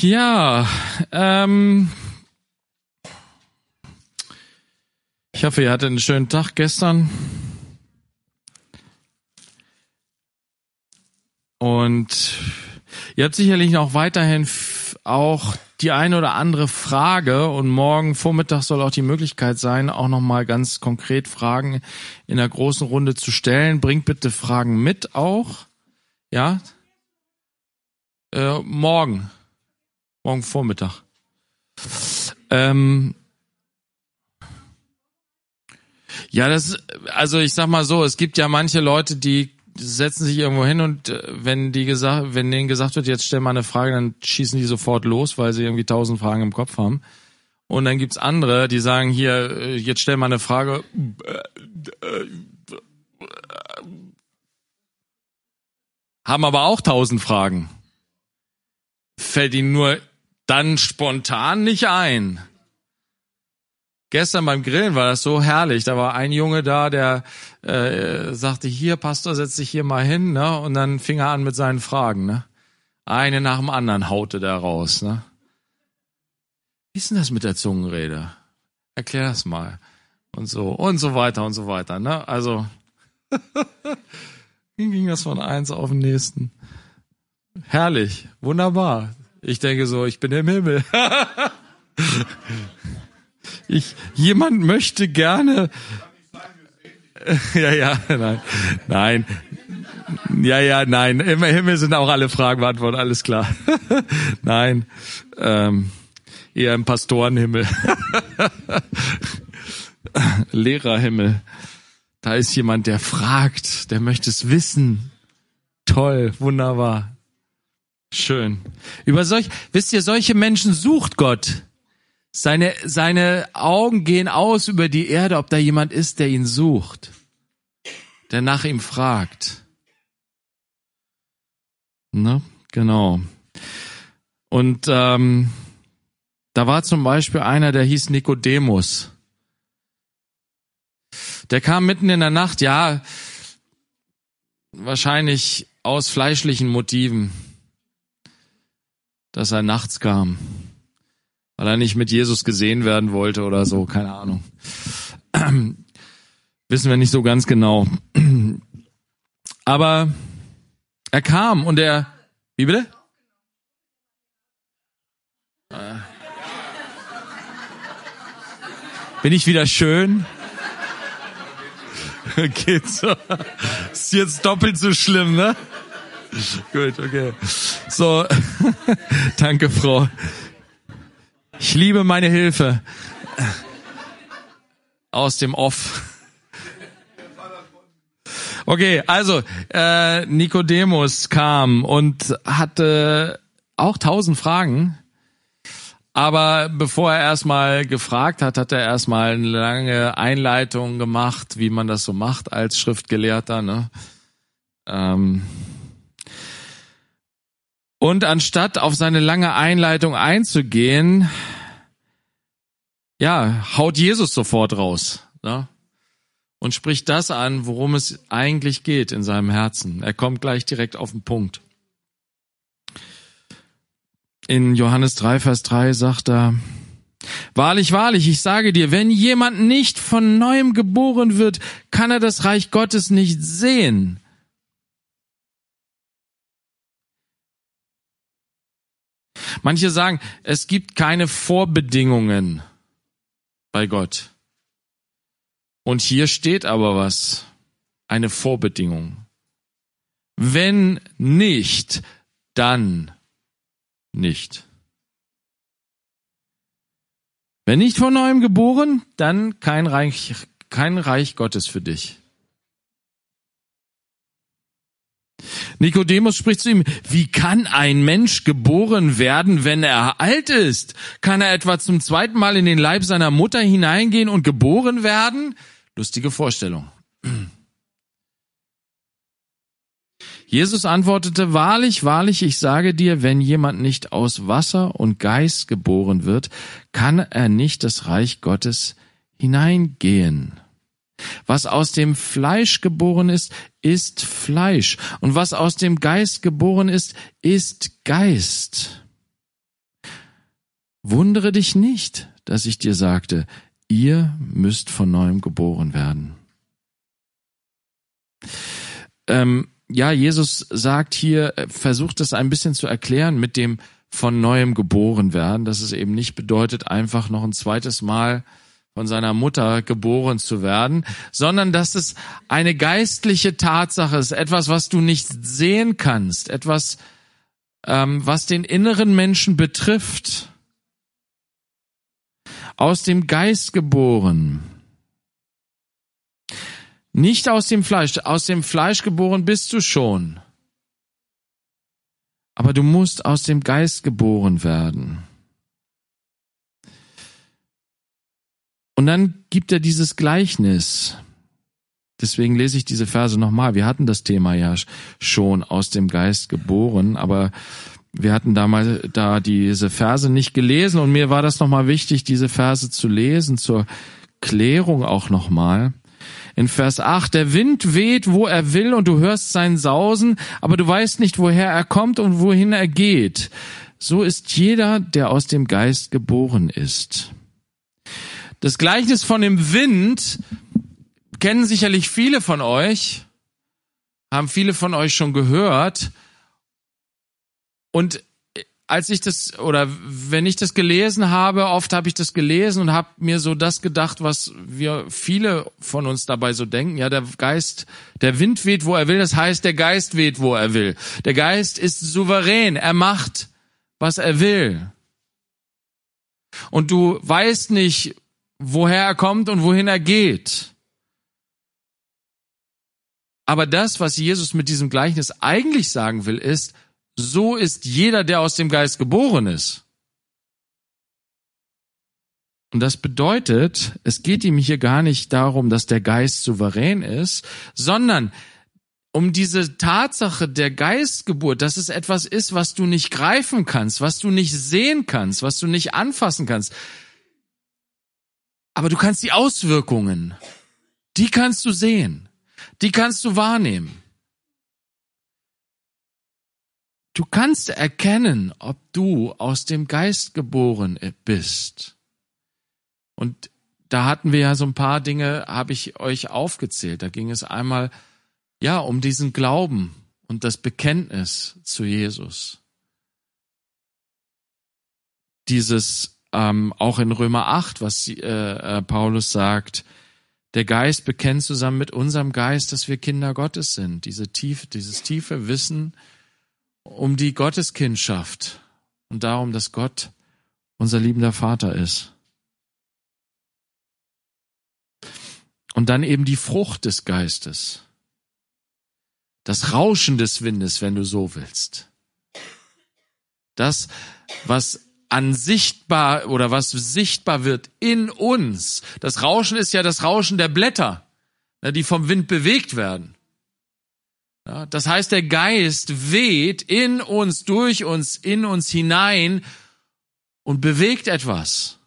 Ja, ähm, ich hoffe, ihr hattet einen schönen Tag gestern. Und ihr habt sicherlich noch weiterhin auch die eine oder andere Frage und morgen Vormittag soll auch die Möglichkeit sein, auch nochmal ganz konkret Fragen in der großen Runde zu stellen. Bringt bitte Fragen mit auch. Ja? Äh, morgen. Morgen Vormittag. Ähm, ja, das, also ich sag mal so, es gibt ja manche Leute, die setzen sich irgendwo hin und äh, wenn die gesagt, wenn denen gesagt wird, jetzt stell mal eine Frage, dann schießen die sofort los, weil sie irgendwie tausend Fragen im Kopf haben. Und dann gibt's andere, die sagen hier, äh, jetzt stell mal eine Frage. Haben aber auch tausend Fragen. Fällt ihnen nur dann spontan nicht ein. Gestern beim Grillen war das so herrlich. Da war ein Junge da, der äh, sagte, hier, Pastor, setz dich hier mal hin, ne? Und dann fing er an mit seinen Fragen, ne? Eine nach dem anderen haute da raus, ne? Wie ist denn das mit der Zungenrede? Erklär das mal. Und so, und so weiter und so weiter, ne? Also, ging das von eins auf den nächsten? Herrlich, wunderbar. Ich denke so, ich bin im Himmel. ich, jemand möchte gerne. ja, ja, nein, nein. Ja, ja, nein. Im Himmel sind auch alle Fragen beantwortet, alles klar. nein, ähm, eher im Pastorenhimmel. Lehrerhimmel. Da ist jemand, der fragt, der möchte es wissen. Toll, wunderbar. Schön. Über solch, wisst ihr, solche Menschen sucht Gott. Seine, seine Augen gehen aus über die Erde, ob da jemand ist, der ihn sucht, der nach ihm fragt. Ne? Genau. Und ähm, da war zum Beispiel einer, der hieß Nikodemus. Der kam mitten in der Nacht, ja, wahrscheinlich aus fleischlichen Motiven dass er nachts kam, weil er nicht mit Jesus gesehen werden wollte oder so, keine Ahnung. Wissen wir nicht so ganz genau. Aber er kam und er, wie bitte? Äh. Bin ich wieder schön? Geht so. Ist jetzt doppelt so schlimm, ne? Gut, okay. So, danke, Frau. Ich liebe meine Hilfe. Aus dem Off. Okay, also äh, Nikodemus kam und hatte auch tausend Fragen. Aber bevor er erstmal gefragt hat, hat er erstmal eine lange Einleitung gemacht, wie man das so macht als Schriftgelehrter. Ne? Ähm, und anstatt auf seine lange Einleitung einzugehen, ja, haut Jesus sofort raus ne? und spricht das an, worum es eigentlich geht in seinem Herzen. Er kommt gleich direkt auf den Punkt. In Johannes 3, Vers 3 sagt er, Wahrlich, wahrlich, ich sage dir, wenn jemand nicht von neuem geboren wird, kann er das Reich Gottes nicht sehen. Manche sagen, es gibt keine Vorbedingungen bei Gott. Und hier steht aber was, eine Vorbedingung. Wenn nicht, dann nicht. Wenn nicht von neuem geboren, dann kein Reich, kein Reich Gottes für dich. Nikodemus spricht zu ihm, wie kann ein Mensch geboren werden, wenn er alt ist? Kann er etwa zum zweiten Mal in den Leib seiner Mutter hineingehen und geboren werden? Lustige Vorstellung. Jesus antwortete, wahrlich, wahrlich, ich sage dir, wenn jemand nicht aus Wasser und Geist geboren wird, kann er nicht das Reich Gottes hineingehen. Was aus dem Fleisch geboren ist, ist Fleisch. Und was aus dem Geist geboren ist, ist Geist. wundere dich nicht, dass ich dir sagte, ihr müsst von neuem geboren werden. Ähm, ja, Jesus sagt hier, versucht es ein bisschen zu erklären mit dem von neuem geboren werden, dass es eben nicht bedeutet, einfach noch ein zweites Mal von seiner Mutter geboren zu werden, sondern dass es eine geistliche Tatsache ist, etwas, was du nicht sehen kannst, etwas, ähm, was den inneren Menschen betrifft. Aus dem Geist geboren. Nicht aus dem Fleisch. Aus dem Fleisch geboren bist du schon. Aber du musst aus dem Geist geboren werden. Und dann gibt er dieses Gleichnis. Deswegen lese ich diese Verse nochmal. Wir hatten das Thema ja schon aus dem Geist geboren, aber wir hatten damals da diese Verse nicht gelesen und mir war das nochmal wichtig, diese Verse zu lesen zur Klärung auch nochmal. In Vers 8, der Wind weht, wo er will und du hörst sein Sausen, aber du weißt nicht, woher er kommt und wohin er geht. So ist jeder, der aus dem Geist geboren ist. Das Gleichnis von dem Wind kennen sicherlich viele von euch, haben viele von euch schon gehört. Und als ich das oder wenn ich das gelesen habe, oft habe ich das gelesen und habe mir so das gedacht, was wir viele von uns dabei so denken. Ja, der Geist, der Wind weht, wo er will. Das heißt, der Geist weht, wo er will. Der Geist ist souverän. Er macht, was er will. Und du weißt nicht, woher er kommt und wohin er geht. Aber das, was Jesus mit diesem Gleichnis eigentlich sagen will, ist, so ist jeder, der aus dem Geist geboren ist. Und das bedeutet, es geht ihm hier gar nicht darum, dass der Geist souverän ist, sondern um diese Tatsache der Geistgeburt, dass es etwas ist, was du nicht greifen kannst, was du nicht sehen kannst, was du nicht anfassen kannst. Aber du kannst die Auswirkungen, die kannst du sehen, die kannst du wahrnehmen. Du kannst erkennen, ob du aus dem Geist geboren bist. Und da hatten wir ja so ein paar Dinge, habe ich euch aufgezählt. Da ging es einmal, ja, um diesen Glauben und das Bekenntnis zu Jesus. Dieses, ähm, auch in Römer 8, was äh, äh, Paulus sagt, der Geist bekennt zusammen mit unserem Geist, dass wir Kinder Gottes sind. Diese tiefe, dieses tiefe Wissen, um die Gotteskindschaft und darum, dass Gott unser liebender Vater ist. Und dann eben die Frucht des Geistes. Das Rauschen des Windes, wenn du so willst. Das, was an sichtbar oder was sichtbar wird in uns. Das Rauschen ist ja das Rauschen der Blätter, ne, die vom Wind bewegt werden. Das heißt, der Geist weht in uns, durch uns, in uns hinein und bewegt etwas.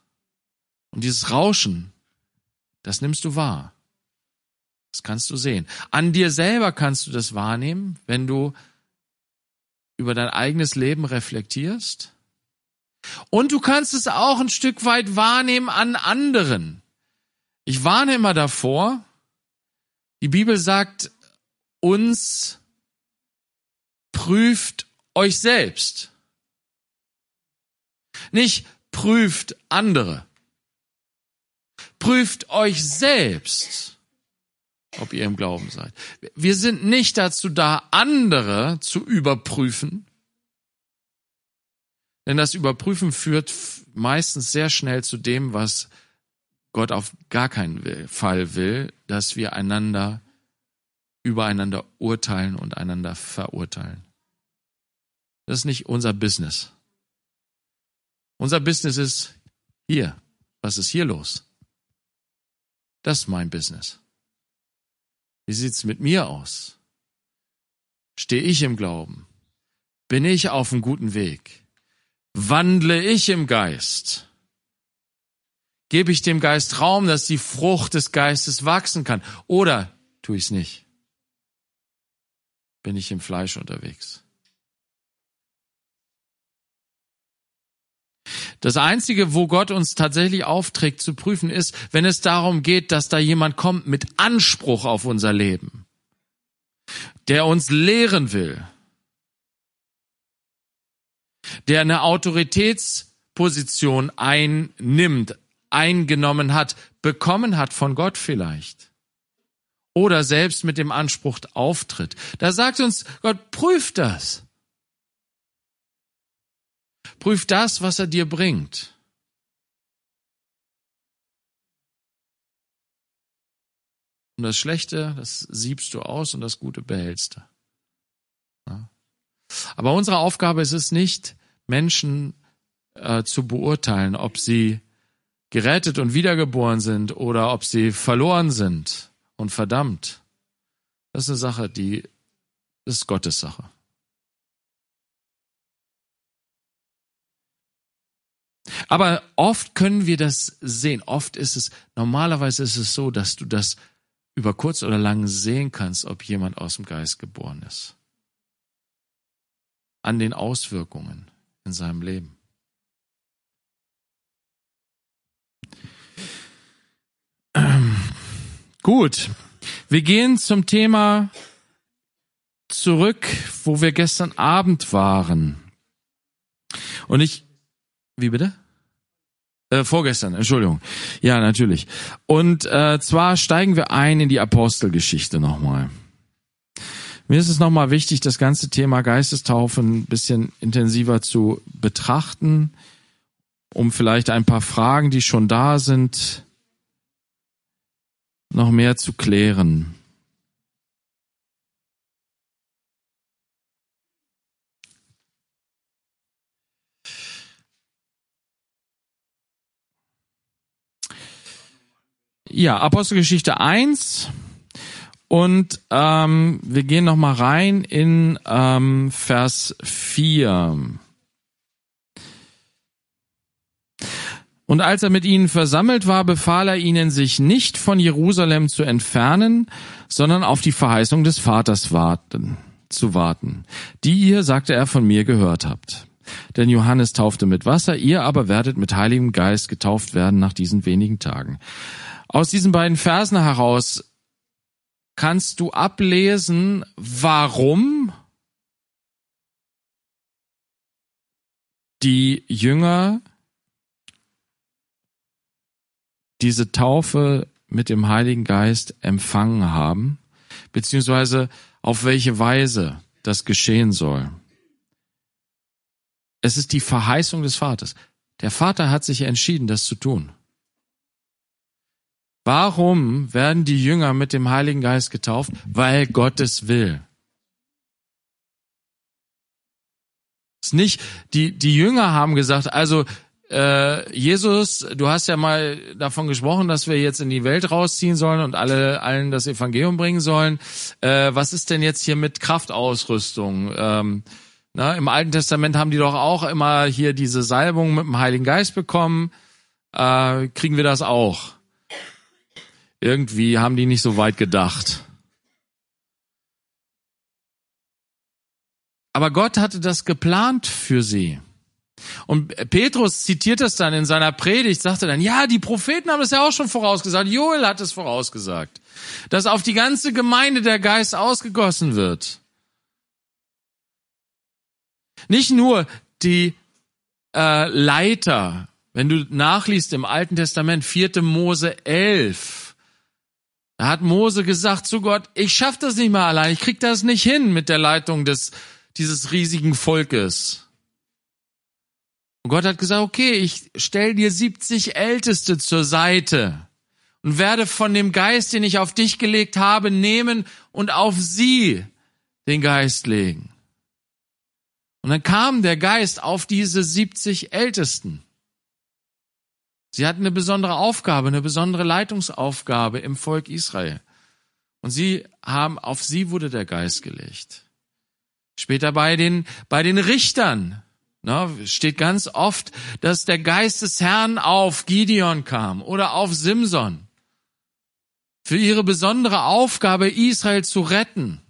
Und dieses Rauschen, das nimmst du wahr. Das kannst du sehen. An dir selber kannst du das wahrnehmen, wenn du über dein eigenes Leben reflektierst. Und du kannst es auch ein Stück weit wahrnehmen an anderen. Ich warne immer davor. Die Bibel sagt, uns prüft euch selbst. Nicht prüft andere. Prüft euch selbst, ob ihr im Glauben seid. Wir sind nicht dazu da, andere zu überprüfen, denn das Überprüfen führt meistens sehr schnell zu dem, was Gott auf gar keinen Fall will, dass wir einander übereinander urteilen und einander verurteilen. Das ist nicht unser Business. Unser Business ist hier. Was ist hier los? Das ist mein Business. Wie sieht's mit mir aus? Stehe ich im Glauben? Bin ich auf einem guten Weg? Wandle ich im Geist? Gebe ich dem Geist Raum, dass die Frucht des Geistes wachsen kann? Oder tue ich es nicht? bin ich im Fleisch unterwegs. Das Einzige, wo Gott uns tatsächlich aufträgt zu prüfen, ist, wenn es darum geht, dass da jemand kommt mit Anspruch auf unser Leben, der uns lehren will, der eine Autoritätsposition einnimmt, eingenommen hat, bekommen hat von Gott vielleicht. Oder selbst mit dem Anspruch auftritt. Da sagt uns Gott, prüft das. Prüf das, was er dir bringt. Und das Schlechte, das siebst du aus und das Gute behältst du. Ja. Aber unsere Aufgabe ist es nicht, Menschen äh, zu beurteilen, ob sie gerettet und wiedergeboren sind oder ob sie verloren sind und verdammt. Das ist eine Sache, die ist Gottes Sache. Aber oft können wir das sehen. Oft ist es, normalerweise ist es so, dass du das über kurz oder lang sehen kannst, ob jemand aus dem Geist geboren ist. An den Auswirkungen in seinem Leben. Gut, wir gehen zum Thema zurück, wo wir gestern Abend waren. Und ich, wie bitte? Äh, vorgestern, Entschuldigung. Ja, natürlich. Und äh, zwar steigen wir ein in die Apostelgeschichte nochmal. Mir ist es nochmal wichtig, das ganze Thema Geistestaufe ein bisschen intensiver zu betrachten, um vielleicht ein paar Fragen, die schon da sind, noch mehr zu klären. Ja, Apostelgeschichte 1 und ähm, wir gehen noch mal rein in ähm, Vers 4. Und als er mit ihnen versammelt war, befahl er ihnen, sich nicht von Jerusalem zu entfernen, sondern auf die Verheißung des Vaters warten, zu warten, die ihr, sagte er, von mir gehört habt. Denn Johannes taufte mit Wasser, ihr aber werdet mit Heiligem Geist getauft werden nach diesen wenigen Tagen. Aus diesen beiden Versen heraus kannst du ablesen, warum die Jünger diese Taufe mit dem Heiligen Geist empfangen haben, beziehungsweise auf welche Weise das geschehen soll. Es ist die Verheißung des Vaters. Der Vater hat sich entschieden, das zu tun. Warum werden die Jünger mit dem Heiligen Geist getauft? Weil Gott es will. Es ist nicht, die, die Jünger haben gesagt, also äh, Jesus, du hast ja mal davon gesprochen, dass wir jetzt in die Welt rausziehen sollen und alle allen das Evangelium bringen sollen. Äh, was ist denn jetzt hier mit Kraftausrüstung? Ähm, na, Im Alten Testament haben die doch auch immer hier diese Salbung mit dem Heiligen Geist bekommen. Äh, kriegen wir das auch? Irgendwie haben die nicht so weit gedacht. Aber Gott hatte das geplant für sie. Und Petrus zitiert das dann in seiner Predigt, sagte dann, ja, die Propheten haben das ja auch schon vorausgesagt, Joel hat es vorausgesagt, dass auf die ganze Gemeinde der Geist ausgegossen wird. Nicht nur die äh, Leiter, wenn du nachliest im Alten Testament, 4. Mose 11, da hat Mose gesagt zu Gott, ich schaff das nicht mal allein, ich krieg das nicht hin mit der Leitung des, dieses riesigen Volkes. Und Gott hat gesagt, okay, ich stell dir 70 Älteste zur Seite und werde von dem Geist, den ich auf dich gelegt habe, nehmen und auf sie den Geist legen. Und dann kam der Geist auf diese 70 Ältesten. Sie hatten eine besondere Aufgabe, eine besondere Leitungsaufgabe im Volk Israel. Und sie haben, auf sie wurde der Geist gelegt. Später bei den, bei den Richtern, ne, steht ganz oft, dass der Geist des Herrn auf Gideon kam oder auf Simson. Für ihre besondere Aufgabe, Israel zu retten.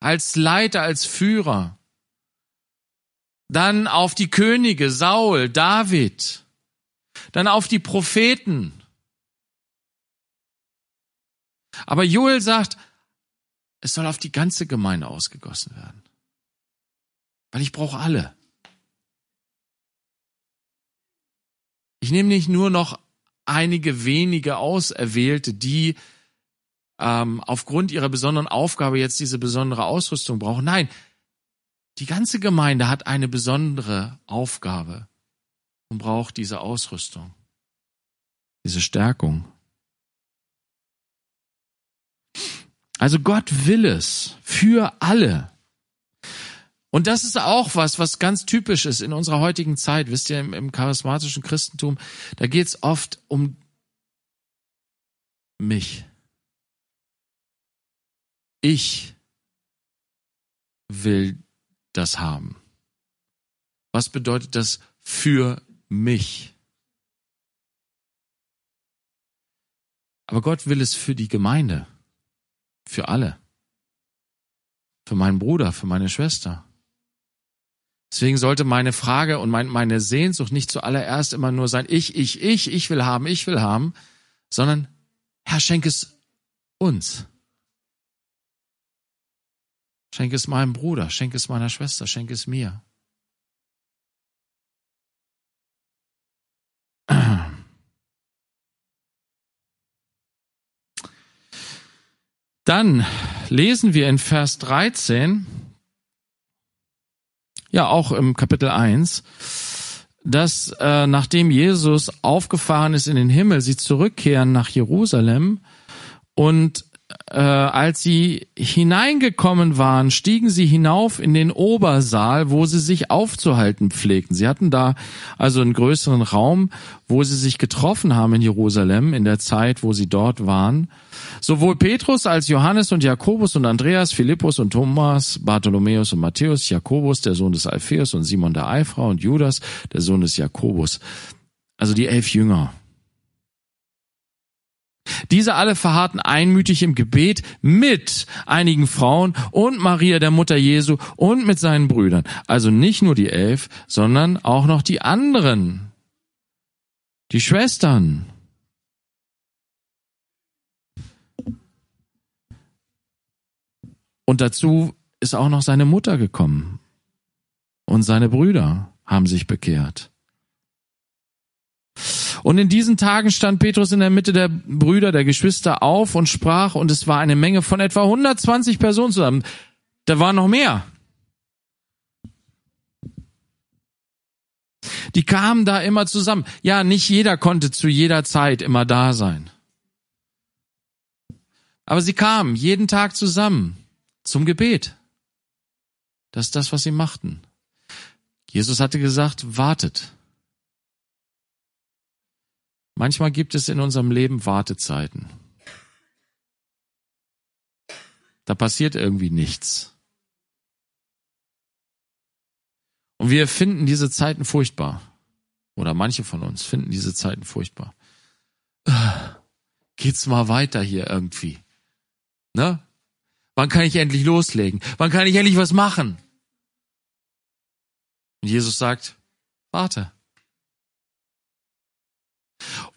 Als Leiter, als Führer. Dann auf die Könige, Saul, David, dann auf die Propheten. Aber Joel sagt, es soll auf die ganze Gemeinde ausgegossen werden. Weil ich brauche alle. Ich nehme nicht nur noch einige wenige Auserwählte, die ähm, aufgrund ihrer besonderen Aufgabe jetzt diese besondere Ausrüstung brauchen. Nein, die ganze Gemeinde hat eine besondere Aufgabe und braucht diese Ausrüstung, diese Stärkung. Also Gott will es für alle. Und das ist auch was, was ganz typisch ist in unserer heutigen Zeit. Wisst ihr, im, im charismatischen Christentum, da geht es oft um mich. Ich will das haben. Was bedeutet das für mich? Aber Gott will es für die Gemeinde, für alle, für meinen Bruder, für meine Schwester. Deswegen sollte meine Frage und mein, meine Sehnsucht nicht zuallererst immer nur sein, ich, ich, ich, ich will haben, ich will haben, sondern Herr, schenk es uns. Schenk es meinem Bruder, schenk es meiner Schwester, schenk es mir. Dann lesen wir in Vers 13, ja auch im Kapitel 1, dass äh, nachdem Jesus aufgefahren ist in den Himmel, sie zurückkehren nach Jerusalem und äh, als sie hineingekommen waren, stiegen sie hinauf in den Obersaal, wo sie sich aufzuhalten pflegten. Sie hatten da also einen größeren Raum, wo sie sich getroffen haben in Jerusalem in der Zeit, wo sie dort waren. Sowohl Petrus als Johannes und Jakobus und Andreas, Philippus und Thomas, Bartholomäus und Matthäus, Jakobus, der Sohn des Alpheus und Simon der Eifrau und Judas, der Sohn des Jakobus. Also die elf Jünger. Diese alle verharrten einmütig im Gebet mit einigen Frauen und Maria, der Mutter Jesu, und mit seinen Brüdern. Also nicht nur die elf, sondern auch noch die anderen. Die Schwestern. Und dazu ist auch noch seine Mutter gekommen. Und seine Brüder haben sich bekehrt. Und in diesen Tagen stand Petrus in der Mitte der Brüder, der Geschwister auf und sprach, und es war eine Menge von etwa 120 Personen zusammen. Da waren noch mehr. Die kamen da immer zusammen. Ja, nicht jeder konnte zu jeder Zeit immer da sein. Aber sie kamen jeden Tag zusammen zum Gebet. Das ist das, was sie machten. Jesus hatte gesagt, wartet. Manchmal gibt es in unserem Leben Wartezeiten. Da passiert irgendwie nichts. Und wir finden diese Zeiten furchtbar. Oder manche von uns finden diese Zeiten furchtbar. Geht's mal weiter hier irgendwie? Ne? Wann kann ich endlich loslegen? Wann kann ich endlich was machen? Und Jesus sagt, warte.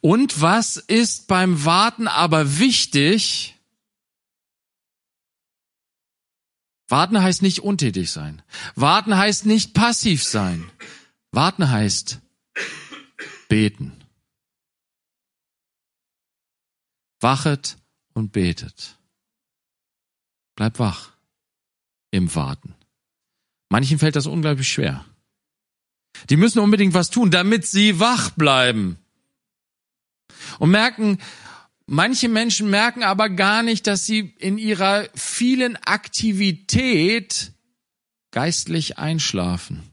Und was ist beim Warten aber wichtig? Warten heißt nicht untätig sein. Warten heißt nicht passiv sein. Warten heißt beten. Wachet und betet. Bleib wach im Warten. Manchen fällt das unglaublich schwer. Die müssen unbedingt was tun, damit sie wach bleiben und merken, manche Menschen merken aber gar nicht, dass sie in ihrer vielen Aktivität geistlich einschlafen.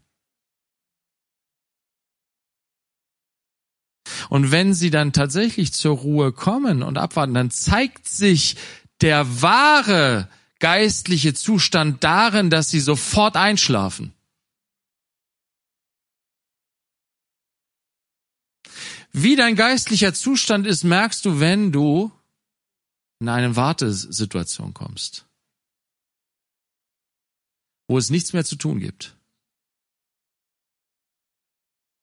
Und wenn sie dann tatsächlich zur Ruhe kommen und abwarten, dann zeigt sich der wahre geistliche Zustand darin, dass sie sofort einschlafen. Wie dein geistlicher Zustand ist, merkst du, wenn du in eine Wartesituation kommst, wo es nichts mehr zu tun gibt.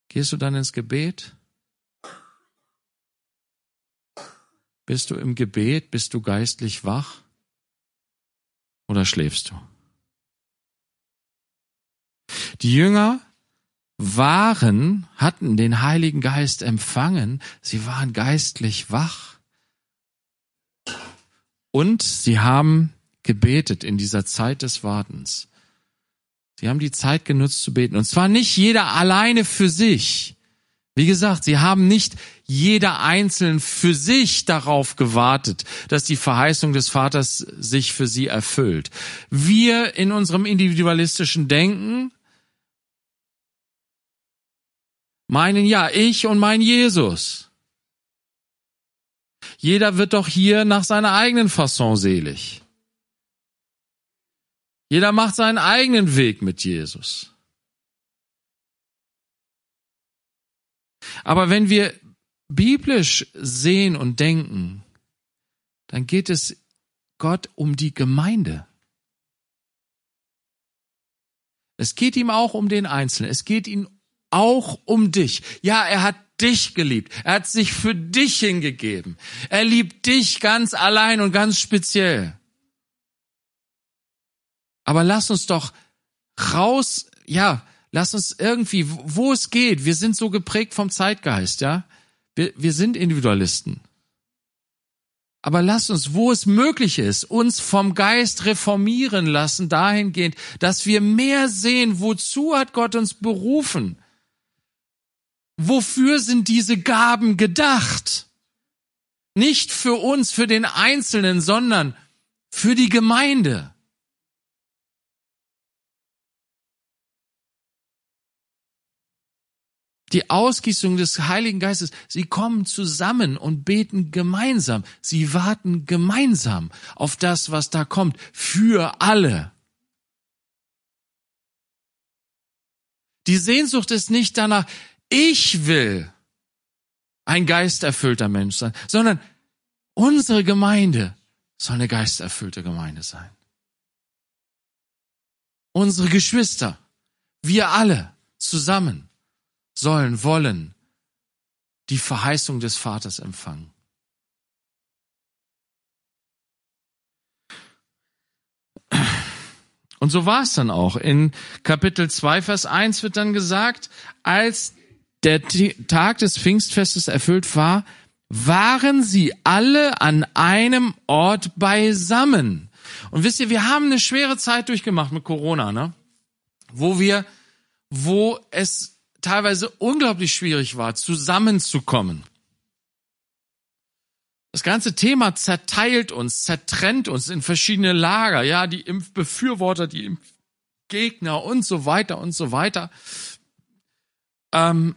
Gehst du dann ins Gebet? Bist du im Gebet? Bist du geistlich wach? Oder schläfst du? Die Jünger waren, hatten den Heiligen Geist empfangen, sie waren geistlich wach und sie haben gebetet in dieser Zeit des Wartens. Sie haben die Zeit genutzt zu beten. Und zwar nicht jeder alleine für sich. Wie gesagt, sie haben nicht jeder einzeln für sich darauf gewartet, dass die Verheißung des Vaters sich für sie erfüllt. Wir in unserem individualistischen Denken meinen ja, ich und mein Jesus. Jeder wird doch hier nach seiner eigenen Fasson selig. Jeder macht seinen eigenen Weg mit Jesus. Aber wenn wir biblisch sehen und denken, dann geht es Gott um die Gemeinde. Es geht ihm auch um den Einzelnen. Es geht ihm auch um dich. Ja, er hat dich geliebt. Er hat sich für dich hingegeben. Er liebt dich ganz allein und ganz speziell. Aber lass uns doch raus, ja, lass uns irgendwie, wo es geht. Wir sind so geprägt vom Zeitgeist, ja. Wir, wir sind Individualisten. Aber lass uns, wo es möglich ist, uns vom Geist reformieren lassen, dahingehend, dass wir mehr sehen, wozu hat Gott uns berufen? Wofür sind diese Gaben gedacht? Nicht für uns, für den Einzelnen, sondern für die Gemeinde. Die Ausgießung des Heiligen Geistes, sie kommen zusammen und beten gemeinsam. Sie warten gemeinsam auf das, was da kommt, für alle. Die Sehnsucht ist nicht danach, ich will ein geisterfüllter Mensch sein, sondern unsere Gemeinde soll eine geisterfüllte Gemeinde sein. Unsere Geschwister, wir alle zusammen sollen, wollen die Verheißung des Vaters empfangen. Und so war es dann auch. In Kapitel 2, Vers 1 wird dann gesagt, als der Tag des Pfingstfestes erfüllt war, waren sie alle an einem Ort beisammen. Und wisst ihr, wir haben eine schwere Zeit durchgemacht mit Corona, ne? Wo wir, wo es teilweise unglaublich schwierig war, zusammenzukommen. Das ganze Thema zerteilt uns, zertrennt uns in verschiedene Lager, ja, die Impfbefürworter, die Impfgegner und so weiter und so weiter. Ähm,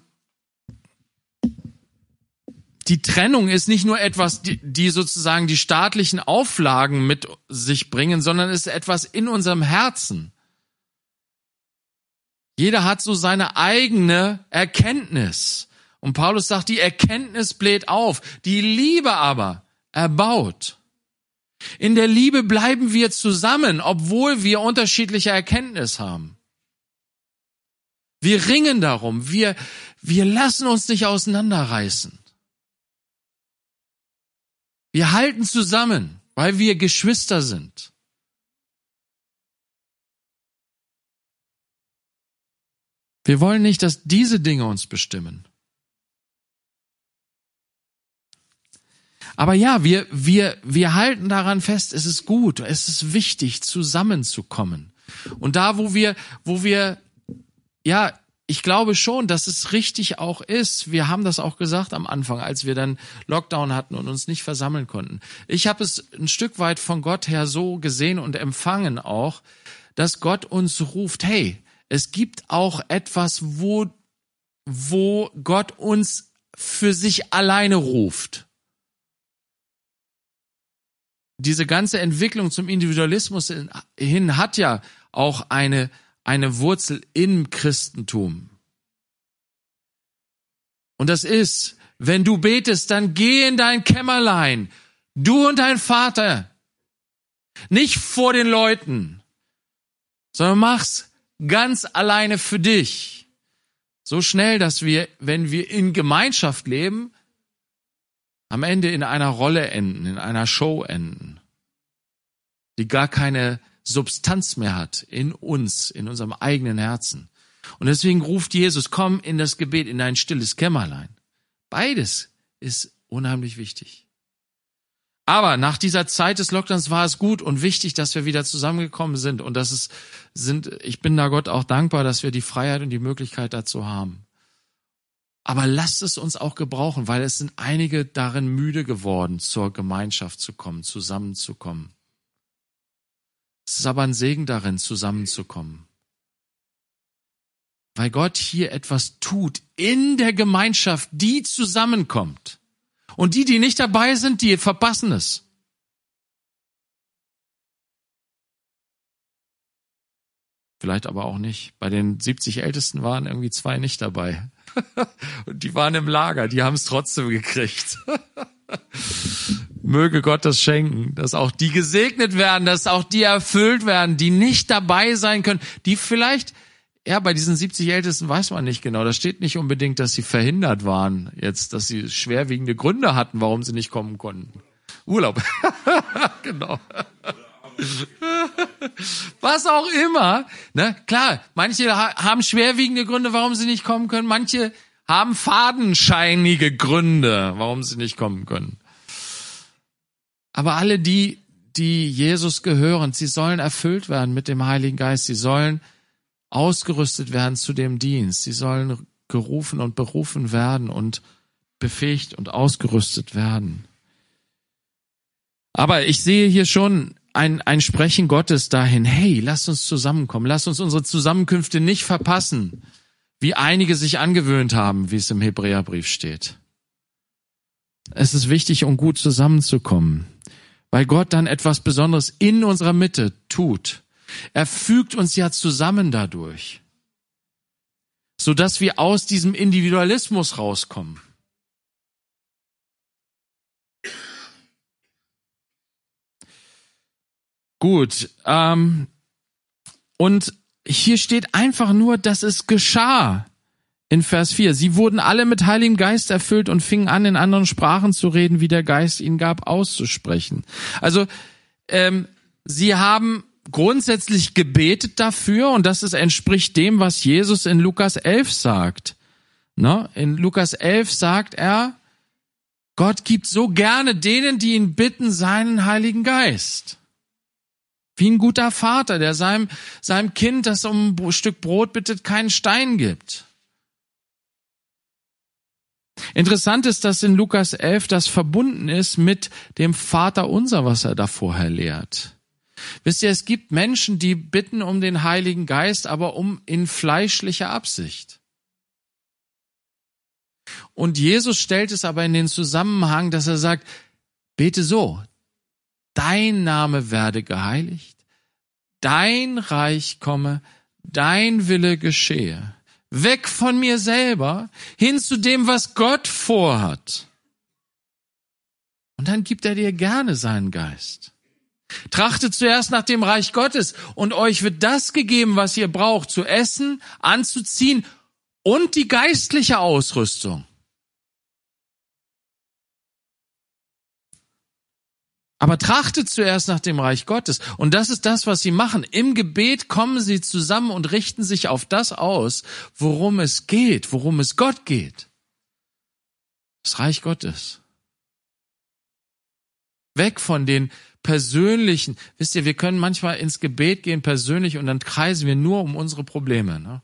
die Trennung ist nicht nur etwas, die, die sozusagen die staatlichen Auflagen mit sich bringen, sondern ist etwas in unserem Herzen. Jeder hat so seine eigene Erkenntnis. Und Paulus sagt, die Erkenntnis bläht auf, die Liebe aber erbaut. In der Liebe bleiben wir zusammen, obwohl wir unterschiedliche Erkenntnis haben. Wir ringen darum, wir, wir lassen uns nicht auseinanderreißen. Wir halten zusammen, weil wir Geschwister sind. Wir wollen nicht, dass diese Dinge uns bestimmen. Aber ja, wir, wir, wir halten daran fest, es ist gut, es ist wichtig, zusammenzukommen. Und da, wo wir, wo wir, ja, ich glaube schon, dass es richtig auch ist. Wir haben das auch gesagt am Anfang, als wir dann Lockdown hatten und uns nicht versammeln konnten. Ich habe es ein Stück weit von Gott her so gesehen und empfangen auch, dass Gott uns ruft, hey, es gibt auch etwas, wo, wo Gott uns für sich alleine ruft. Diese ganze Entwicklung zum Individualismus hin hat ja auch eine eine Wurzel im Christentum. Und das ist, wenn du betest, dann geh in dein Kämmerlein, du und dein Vater, nicht vor den Leuten, sondern mach's ganz alleine für dich. So schnell, dass wir, wenn wir in Gemeinschaft leben, am Ende in einer Rolle enden, in einer Show enden, die gar keine Substanz mehr hat in uns, in unserem eigenen Herzen. Und deswegen ruft Jesus, komm in das Gebet, in ein stilles Kämmerlein. Beides ist unheimlich wichtig. Aber nach dieser Zeit des Lockdowns war es gut und wichtig, dass wir wieder zusammengekommen sind und dass es sind, ich bin da Gott auch dankbar, dass wir die Freiheit und die Möglichkeit dazu haben. Aber lasst es uns auch gebrauchen, weil es sind einige darin müde geworden, zur Gemeinschaft zu kommen, zusammenzukommen. Es ist aber ein Segen darin, zusammenzukommen. Weil Gott hier etwas tut in der Gemeinschaft, die zusammenkommt. Und die, die nicht dabei sind, die verpassen es. Vielleicht aber auch nicht. Bei den 70 Ältesten waren irgendwie zwei nicht dabei. Und die waren im Lager, die haben es trotzdem gekriegt. Möge Gott das schenken, dass auch die gesegnet werden, dass auch die erfüllt werden, die nicht dabei sein können, die vielleicht ja, bei diesen 70 Ältesten weiß man nicht genau. Da steht nicht unbedingt, dass sie verhindert waren, jetzt, dass sie schwerwiegende Gründe hatten, warum sie nicht kommen konnten. Urlaub. genau. Was auch immer. Ne? Klar, manche haben schwerwiegende Gründe, warum sie nicht kommen können. Manche haben fadenscheinige Gründe, warum sie nicht kommen können. Aber alle die, die Jesus gehören, sie sollen erfüllt werden mit dem Heiligen Geist. Sie sollen ausgerüstet werden zu dem Dienst. Sie sollen gerufen und berufen werden und befähigt und ausgerüstet werden. Aber ich sehe hier schon ein, ein Sprechen Gottes dahin, hey, lasst uns zusammenkommen, lasst uns unsere Zusammenkünfte nicht verpassen, wie einige sich angewöhnt haben, wie es im Hebräerbrief steht. Es ist wichtig, um gut zusammenzukommen, weil Gott dann etwas Besonderes in unserer Mitte tut er fügt uns ja zusammen dadurch, so dass wir aus diesem Individualismus rauskommen. Gut, ähm, und hier steht einfach nur, dass es geschah. In Vers 4. Sie wurden alle mit Heiligem Geist erfüllt und fingen an, in anderen Sprachen zu reden, wie der Geist ihnen gab, auszusprechen. Also, ähm, sie haben grundsätzlich gebetet dafür und das ist, entspricht dem, was Jesus in Lukas 11 sagt. Ne? In Lukas 11 sagt er, Gott gibt so gerne denen, die ihn bitten, seinen Heiligen Geist. Wie ein guter Vater, der seinem, seinem Kind, das um ein Stück Brot bittet, keinen Stein gibt. Interessant ist, dass in Lukas 11 das verbunden ist mit dem Vater unser, was er da vorher lehrt. Wisst ihr, es gibt Menschen, die bitten um den Heiligen Geist, aber um in fleischlicher Absicht. Und Jesus stellt es aber in den Zusammenhang, dass er sagt, bete so, dein Name werde geheiligt, dein Reich komme, dein Wille geschehe. Weg von mir selber, hin zu dem, was Gott vorhat. Und dann gibt er dir gerne seinen Geist. Trachtet zuerst nach dem Reich Gottes und euch wird das gegeben, was ihr braucht, zu essen, anzuziehen und die geistliche Ausrüstung. Aber trachtet zuerst nach dem Reich Gottes. Und das ist das, was sie machen. Im Gebet kommen sie zusammen und richten sich auf das aus, worum es geht, worum es Gott geht. Das Reich Gottes. Weg von den persönlichen, wisst ihr, wir können manchmal ins Gebet gehen persönlich und dann kreisen wir nur um unsere Probleme. Ne?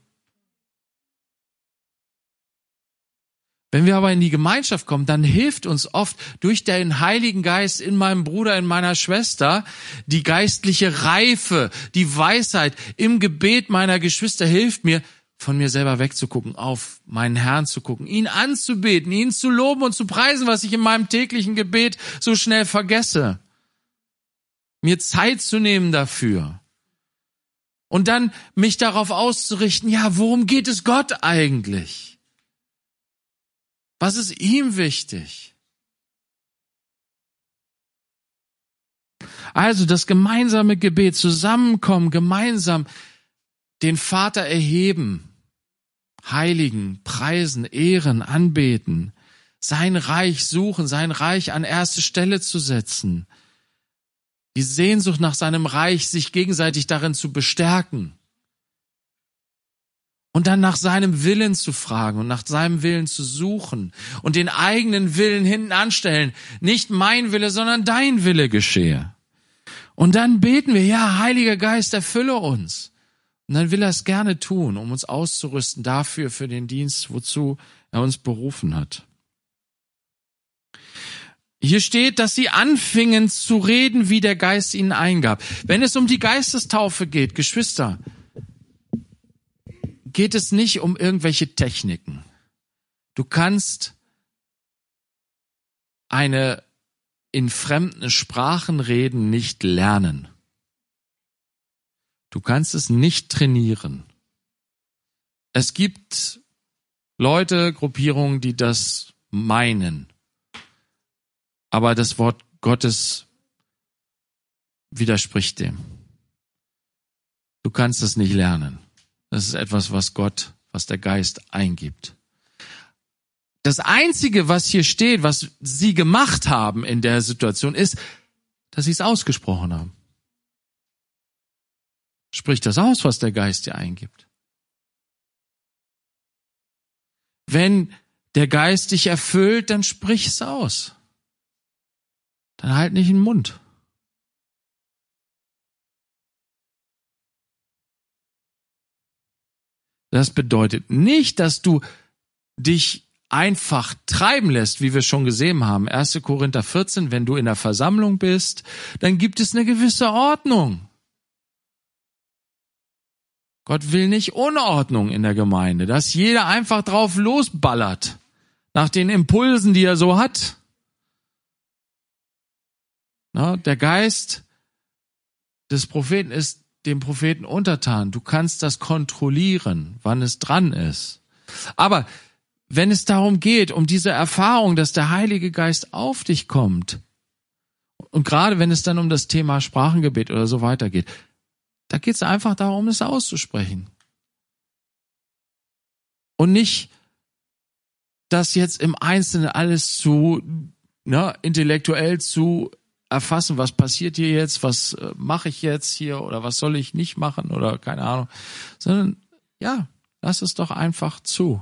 Wenn wir aber in die Gemeinschaft kommen, dann hilft uns oft durch den Heiligen Geist in meinem Bruder, in meiner Schwester, die geistliche Reife, die Weisheit im Gebet meiner Geschwister hilft mir, von mir selber wegzugucken, auf meinen Herrn zu gucken, ihn anzubeten, ihn zu loben und zu preisen, was ich in meinem täglichen Gebet so schnell vergesse mir Zeit zu nehmen dafür. Und dann mich darauf auszurichten, ja, worum geht es Gott eigentlich? Was ist ihm wichtig? Also das gemeinsame Gebet, zusammenkommen, gemeinsam den Vater erheben, heiligen, preisen, ehren, anbeten, sein Reich suchen, sein Reich an erste Stelle zu setzen, die Sehnsucht nach seinem Reich, sich gegenseitig darin zu bestärken und dann nach seinem Willen zu fragen und nach seinem Willen zu suchen und den eigenen Willen hinten anstellen. Nicht mein Wille, sondern dein Wille geschehe. Und dann beten wir, ja, Heiliger Geist, erfülle uns. Und dann will er es gerne tun, um uns auszurüsten dafür, für den Dienst, wozu er uns berufen hat. Hier steht, dass sie anfingen zu reden, wie der Geist ihnen eingab. Wenn es um die Geistestaufe geht, Geschwister, geht es nicht um irgendwelche Techniken. Du kannst eine in fremden Sprachen reden nicht lernen. Du kannst es nicht trainieren. Es gibt Leute, Gruppierungen, die das meinen. Aber das Wort Gottes widerspricht dem. Du kannst es nicht lernen. Das ist etwas, was Gott, was der Geist eingibt. Das Einzige, was hier steht, was sie gemacht haben in der Situation, ist, dass sie es ausgesprochen haben. Sprich das aus, was der Geist dir eingibt. Wenn der Geist dich erfüllt, dann sprich es aus. Dann halt nicht den Mund. Das bedeutet nicht, dass du dich einfach treiben lässt, wie wir schon gesehen haben. 1. Korinther 14, wenn du in der Versammlung bist, dann gibt es eine gewisse Ordnung. Gott will nicht Unordnung in der Gemeinde, dass jeder einfach drauf losballert nach den Impulsen, die er so hat. Na, der Geist des Propheten ist dem Propheten untertan. Du kannst das kontrollieren, wann es dran ist. Aber wenn es darum geht, um diese Erfahrung, dass der Heilige Geist auf dich kommt, und gerade wenn es dann um das Thema Sprachengebet oder so weitergeht, da geht es einfach darum, es auszusprechen. Und nicht, das jetzt im Einzelnen alles zu ne, intellektuell zu erfassen, was passiert hier jetzt, was äh, mache ich jetzt hier oder was soll ich nicht machen oder keine Ahnung, sondern ja, lass es doch einfach zu.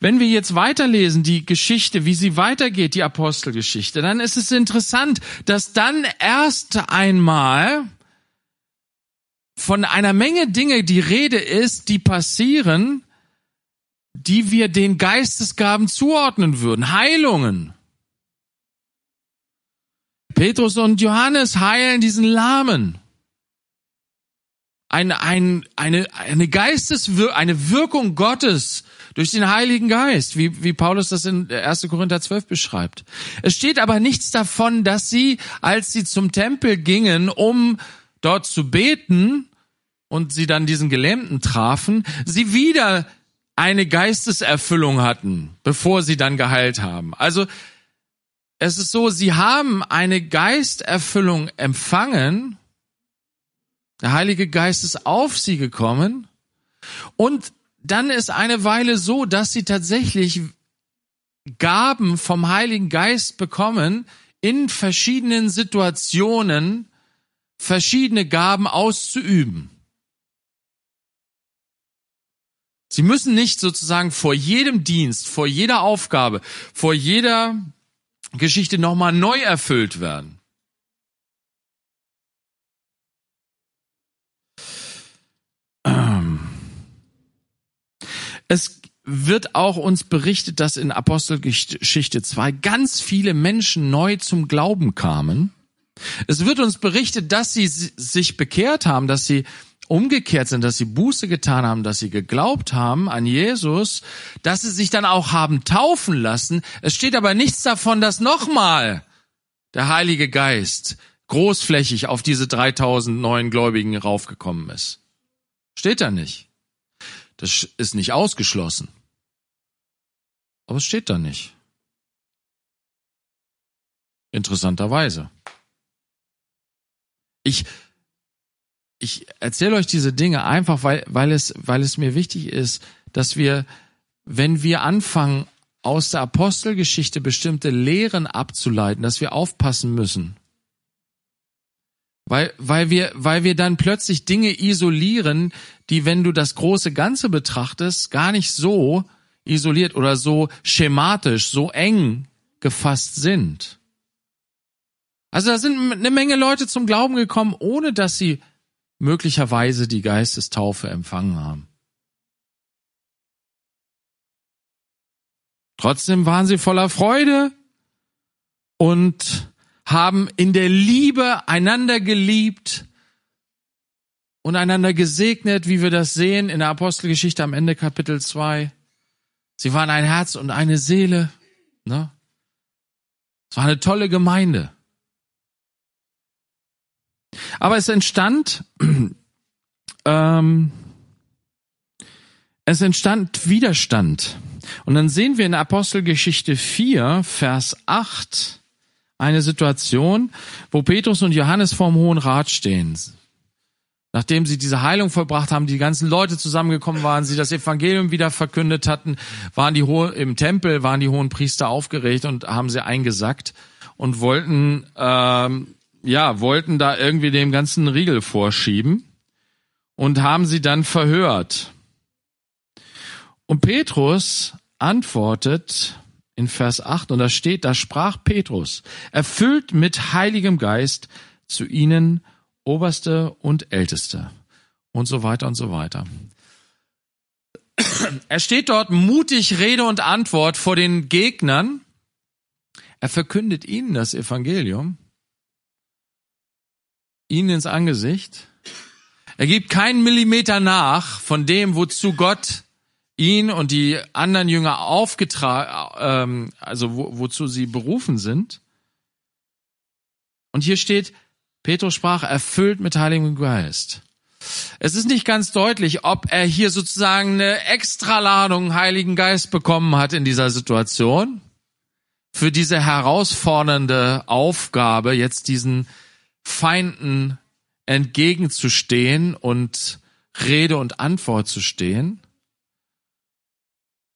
Wenn wir jetzt weiterlesen, die Geschichte, wie sie weitergeht, die Apostelgeschichte, dann ist es interessant, dass dann erst einmal von einer Menge Dinge die Rede ist, die passieren, die wir den Geistesgaben zuordnen würden. Heilungen. Petrus und Johannes heilen diesen Lahmen. Eine, ein, eine, eine Geisteswirkung, eine Wirkung Gottes durch den Heiligen Geist, wie, wie Paulus das in 1. Korinther 12 beschreibt. Es steht aber nichts davon, dass sie, als sie zum Tempel gingen, um dort zu beten und sie dann diesen Gelähmten trafen, sie wieder eine Geisteserfüllung hatten, bevor sie dann geheilt haben. Also es ist so, sie haben eine Geisterfüllung empfangen, der Heilige Geist ist auf sie gekommen und dann ist eine Weile so, dass sie tatsächlich Gaben vom Heiligen Geist bekommen, in verschiedenen Situationen verschiedene Gaben auszuüben. Sie müssen nicht sozusagen vor jedem Dienst, vor jeder Aufgabe, vor jeder Geschichte nochmal neu erfüllt werden. Es wird auch uns berichtet, dass in Apostelgeschichte 2 ganz viele Menschen neu zum Glauben kamen. Es wird uns berichtet, dass sie sich bekehrt haben, dass sie umgekehrt sind, dass sie Buße getan haben, dass sie geglaubt haben an Jesus, dass sie sich dann auch haben taufen lassen. Es steht aber nichts davon, dass nochmal der Heilige Geist großflächig auf diese 3000 neuen Gläubigen raufgekommen ist. Steht da nicht. Das ist nicht ausgeschlossen. Aber es steht da nicht. Interessanterweise. Ich, ich erzähle euch diese Dinge einfach, weil, weil es, weil es mir wichtig ist, dass wir, wenn wir anfangen, aus der Apostelgeschichte bestimmte Lehren abzuleiten, dass wir aufpassen müssen. Weil, weil wir, weil wir dann plötzlich Dinge isolieren, die, wenn du das große Ganze betrachtest, gar nicht so isoliert oder so schematisch, so eng gefasst sind. Also da sind eine Menge Leute zum Glauben gekommen, ohne dass sie möglicherweise die Geistestaufe empfangen haben. Trotzdem waren sie voller Freude und haben in der Liebe einander geliebt und einander gesegnet, wie wir das sehen in der Apostelgeschichte am Ende Kapitel 2. Sie waren ein Herz und eine Seele. Ne? Es war eine tolle Gemeinde. Aber es entstand, ähm, es entstand Widerstand. Und dann sehen wir in Apostelgeschichte 4, Vers 8, eine Situation, wo Petrus und Johannes vorm Hohen Rat stehen. Nachdem sie diese Heilung vollbracht haben, die ganzen Leute zusammengekommen waren, sie das Evangelium wieder verkündet hatten, waren die Ho im Tempel, waren die hohen Priester aufgeregt und haben sie eingesackt und wollten, ähm, ja, wollten da irgendwie dem ganzen Riegel vorschieben und haben sie dann verhört. Und Petrus antwortet in Vers 8 und da steht, da sprach Petrus, erfüllt mit heiligem Geist zu ihnen Oberste und Älteste und so weiter und so weiter. Er steht dort mutig Rede und Antwort vor den Gegnern. Er verkündet ihnen das Evangelium, ihnen ins Angesicht. Er gibt keinen Millimeter nach von dem, wozu Gott ihn und die anderen Jünger aufgetragen, ähm, also wo, wozu sie berufen sind. Und hier steht, Petrus sprach, erfüllt mit Heiligem Geist. Es ist nicht ganz deutlich, ob er hier sozusagen eine Extraladung Heiligen Geist bekommen hat in dieser Situation. Für diese herausfordernde Aufgabe, jetzt diesen Feinden entgegenzustehen und Rede und Antwort zu stehen.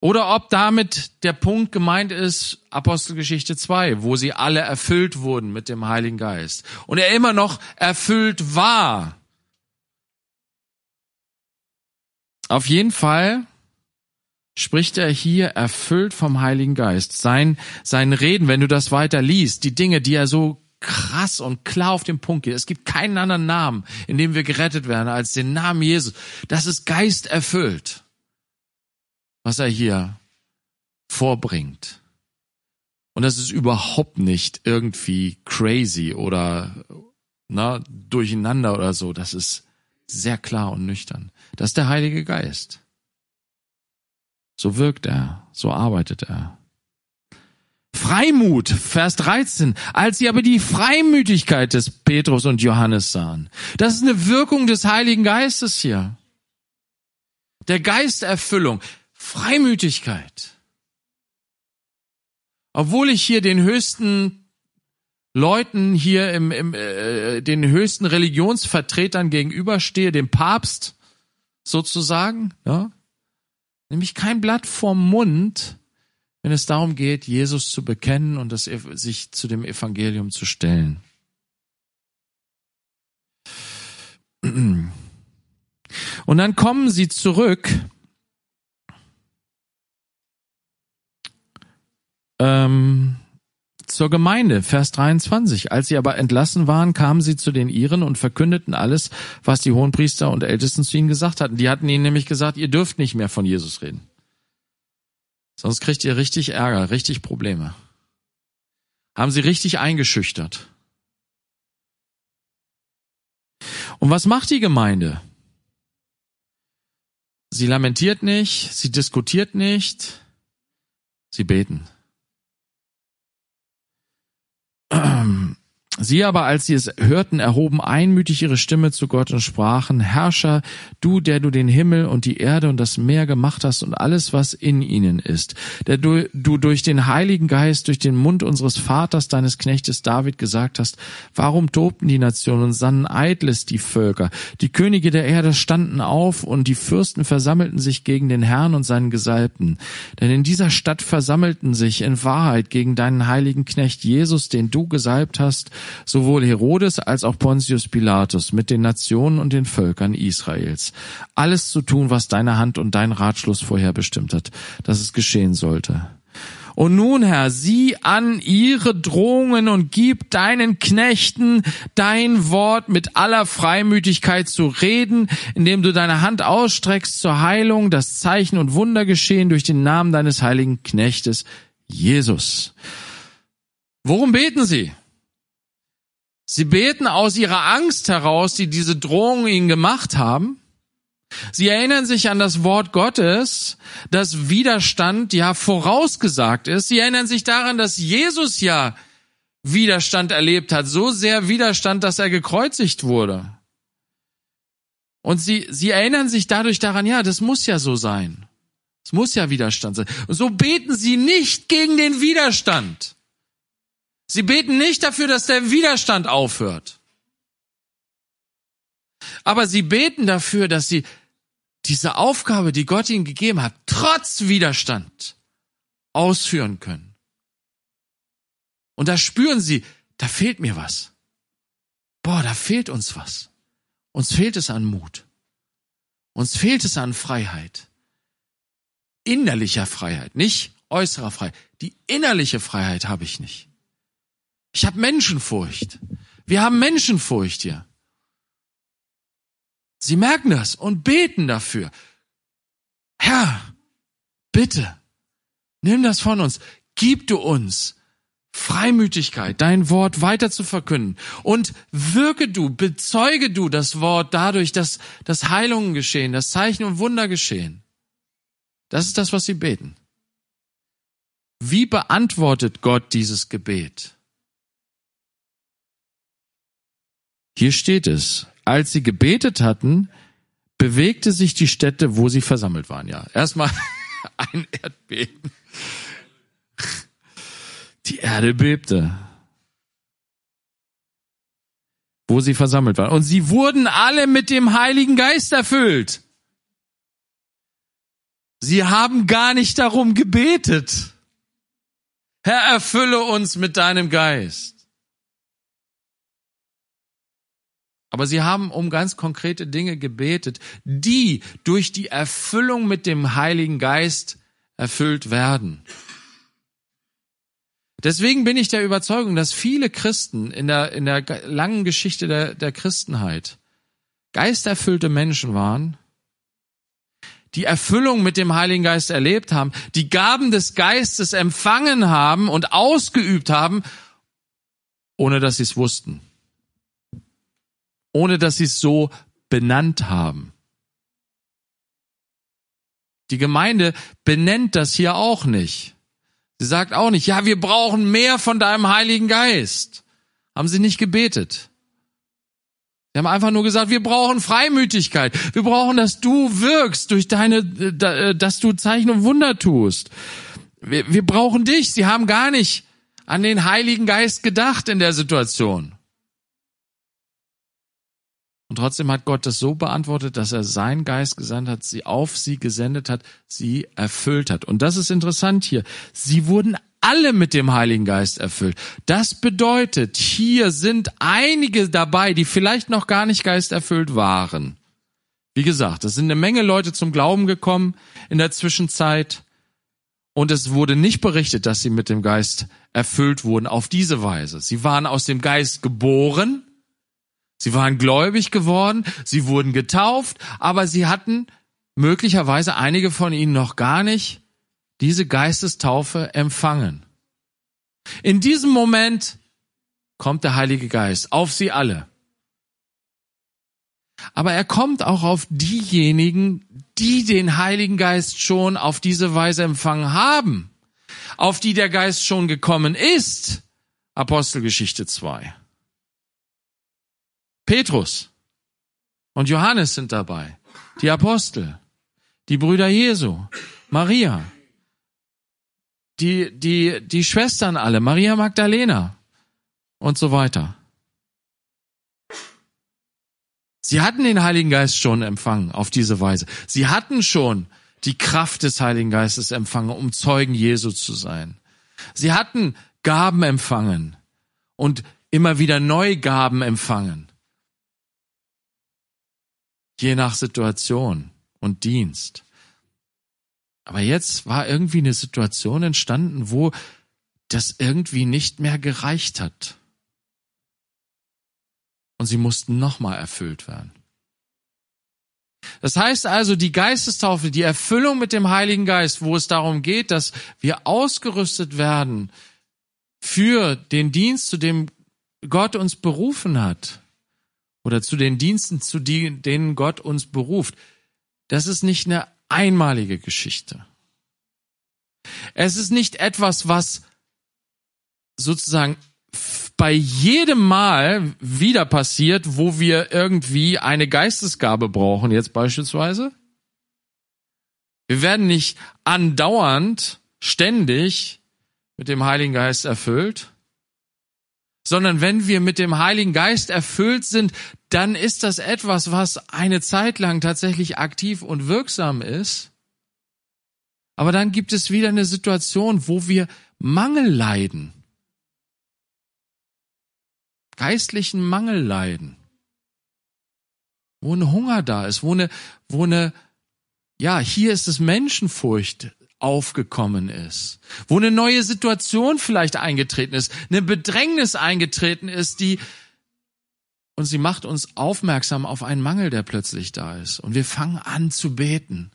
Oder ob damit der Punkt gemeint ist, Apostelgeschichte 2, wo sie alle erfüllt wurden mit dem Heiligen Geist. Und er immer noch erfüllt war. Auf jeden Fall spricht er hier erfüllt vom Heiligen Geist. Sein, sein Reden, wenn du das weiter liest, die Dinge, die er so krass und klar auf den Punkt geht. Es gibt keinen anderen Namen, in dem wir gerettet werden, als den Namen Jesus. Das ist Geist erfüllt was er hier vorbringt. Und das ist überhaupt nicht irgendwie crazy oder na, durcheinander oder so. Das ist sehr klar und nüchtern. Das ist der Heilige Geist. So wirkt er, so arbeitet er. Freimut, Vers 13, als sie aber die Freimütigkeit des Petrus und Johannes sahen. Das ist eine Wirkung des Heiligen Geistes hier. Der Geisterfüllung. Freimütigkeit. Obwohl ich hier den höchsten Leuten hier im, im äh, den höchsten Religionsvertretern gegenüberstehe, dem Papst sozusagen, ja, nämlich kein Blatt vorm Mund, wenn es darum geht, Jesus zu bekennen und das, sich zu dem Evangelium zu stellen. Und dann kommen sie zurück ähm, zur Gemeinde, Vers 23. Als sie aber entlassen waren, kamen sie zu den Iren und verkündeten alles, was die Hohenpriester und Ältesten zu ihnen gesagt hatten. Die hatten ihnen nämlich gesagt, ihr dürft nicht mehr von Jesus reden. Sonst kriegt ihr richtig Ärger, richtig Probleme. Haben sie richtig eingeschüchtert. Und was macht die Gemeinde? Sie lamentiert nicht, sie diskutiert nicht, sie beten. Sie aber, als sie es hörten, erhoben einmütig ihre Stimme zu Gott und sprachen, Herrscher, du, der du den Himmel und die Erde und das Meer gemacht hast und alles, was in ihnen ist, der du, du durch den Heiligen Geist, durch den Mund unseres Vaters, deines Knechtes David gesagt hast, warum tobten die Nationen und sannen eitles die Völker? Die Könige der Erde standen auf und die Fürsten versammelten sich gegen den Herrn und seinen Gesalbten. Denn in dieser Stadt versammelten sich in Wahrheit gegen deinen heiligen Knecht Jesus, den du gesalbt hast, sowohl Herodes als auch Pontius Pilatus mit den Nationen und den Völkern Israels. Alles zu tun, was deine Hand und dein Ratschluss vorher bestimmt hat, dass es geschehen sollte. Und nun, Herr, sieh an ihre Drohungen und gib deinen Knechten dein Wort mit aller Freimütigkeit zu reden, indem du deine Hand ausstreckst zur Heilung, das Zeichen und Wunder geschehen durch den Namen deines heiligen Knechtes Jesus. Worum beten sie? Sie beten aus ihrer Angst heraus, die diese Drohung ihnen gemacht haben. Sie erinnern sich an das Wort Gottes, dass Widerstand ja vorausgesagt ist. Sie erinnern sich daran, dass Jesus ja Widerstand erlebt hat, so sehr Widerstand, dass er gekreuzigt wurde. Und sie, sie erinnern sich dadurch daran, ja, das muss ja so sein. Es muss ja Widerstand sein. Und so beten sie nicht gegen den Widerstand. Sie beten nicht dafür, dass der Widerstand aufhört. Aber sie beten dafür, dass sie diese Aufgabe, die Gott ihnen gegeben hat, trotz Widerstand ausführen können. Und da spüren sie, da fehlt mir was. Boah, da fehlt uns was. Uns fehlt es an Mut. Uns fehlt es an Freiheit. Innerlicher Freiheit, nicht äußerer Freiheit. Die innerliche Freiheit habe ich nicht. Ich habe Menschenfurcht. Wir haben Menschenfurcht hier. Sie merken das und beten dafür. Herr, bitte, nimm das von uns. Gib du uns Freimütigkeit, dein Wort weiter zu verkünden. Und wirke du, bezeuge du das Wort dadurch, dass, dass Heilungen geschehen, dass Zeichen und Wunder geschehen. Das ist das, was sie beten. Wie beantwortet Gott dieses Gebet? Hier steht es, als sie gebetet hatten, bewegte sich die Stätte, wo sie versammelt waren. Ja, erstmal ein Erdbeben. Die Erde bebte. Wo sie versammelt waren. Und sie wurden alle mit dem Heiligen Geist erfüllt. Sie haben gar nicht darum gebetet. Herr, erfülle uns mit deinem Geist. Aber sie haben um ganz konkrete Dinge gebetet, die durch die Erfüllung mit dem Heiligen Geist erfüllt werden. Deswegen bin ich der Überzeugung, dass viele Christen in der, in der langen Geschichte der, der Christenheit geisterfüllte Menschen waren, die Erfüllung mit dem Heiligen Geist erlebt haben, die Gaben des Geistes empfangen haben und ausgeübt haben, ohne dass sie es wussten ohne dass sie es so benannt haben. Die Gemeinde benennt das hier auch nicht. Sie sagt auch nicht, ja, wir brauchen mehr von deinem Heiligen Geist. Haben sie nicht gebetet. Sie haben einfach nur gesagt, wir brauchen Freimütigkeit. Wir brauchen, dass du wirkst durch deine, äh, dass du Zeichen und Wunder tust. Wir, wir brauchen dich. Sie haben gar nicht an den Heiligen Geist gedacht in der Situation. Und trotzdem hat Gott das so beantwortet, dass er seinen Geist gesandt hat, sie auf sie gesendet hat, sie erfüllt hat. Und das ist interessant hier. Sie wurden alle mit dem Heiligen Geist erfüllt. Das bedeutet, hier sind einige dabei, die vielleicht noch gar nicht geisterfüllt waren. Wie gesagt, es sind eine Menge Leute zum Glauben gekommen in der Zwischenzeit. Und es wurde nicht berichtet, dass sie mit dem Geist erfüllt wurden auf diese Weise. Sie waren aus dem Geist geboren, Sie waren gläubig geworden, sie wurden getauft, aber sie hatten möglicherweise einige von ihnen noch gar nicht diese Geistestaufe empfangen. In diesem Moment kommt der Heilige Geist auf sie alle. Aber er kommt auch auf diejenigen, die den Heiligen Geist schon auf diese Weise empfangen haben, auf die der Geist schon gekommen ist. Apostelgeschichte 2. Petrus und Johannes sind dabei, die Apostel, die Brüder Jesu, Maria, die, die, die Schwestern alle, Maria Magdalena und so weiter. Sie hatten den Heiligen Geist schon empfangen auf diese Weise. Sie hatten schon die Kraft des Heiligen Geistes empfangen, um Zeugen Jesu zu sein. Sie hatten Gaben empfangen und immer wieder neue Gaben empfangen. Je nach Situation und Dienst. Aber jetzt war irgendwie eine Situation entstanden, wo das irgendwie nicht mehr gereicht hat. Und sie mussten nochmal erfüllt werden. Das heißt also, die Geistestaufe, die Erfüllung mit dem Heiligen Geist, wo es darum geht, dass wir ausgerüstet werden für den Dienst, zu dem Gott uns berufen hat, oder zu den Diensten, zu denen Gott uns beruft, das ist nicht eine einmalige Geschichte. Es ist nicht etwas, was sozusagen bei jedem Mal wieder passiert, wo wir irgendwie eine Geistesgabe brauchen, jetzt beispielsweise. Wir werden nicht andauernd, ständig mit dem Heiligen Geist erfüllt, sondern wenn wir mit dem Heiligen Geist erfüllt sind, dann ist das etwas, was eine Zeit lang tatsächlich aktiv und wirksam ist. Aber dann gibt es wieder eine Situation, wo wir Mangel leiden. Geistlichen Mangel leiden. Wo ein Hunger da ist, wo eine, wo eine, ja, hier ist es Menschenfurcht aufgekommen ist, wo eine neue Situation vielleicht eingetreten ist, eine Bedrängnis eingetreten ist, die und sie macht uns aufmerksam auf einen Mangel, der plötzlich da ist. Und wir fangen an zu beten.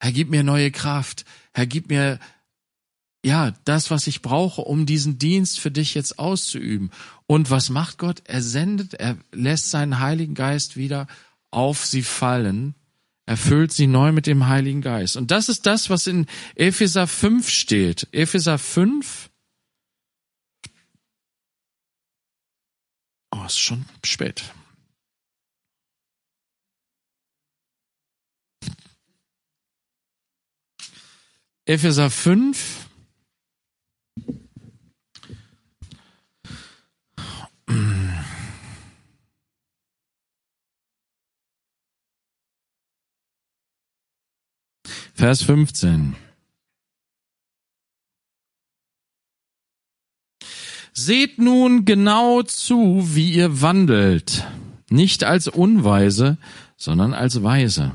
Herr, gib mir neue Kraft. Herr, gib mir, ja, das, was ich brauche, um diesen Dienst für dich jetzt auszuüben. Und was macht Gott? Er sendet, er lässt seinen Heiligen Geist wieder auf sie fallen erfüllt sie neu mit dem Heiligen Geist. Und das ist das, was in Epheser 5 steht. Epheser 5. Oh, ist schon spät. Epheser 5. Vers 15. Seht nun genau zu, wie ihr wandelt, nicht als Unweise, sondern als Weise.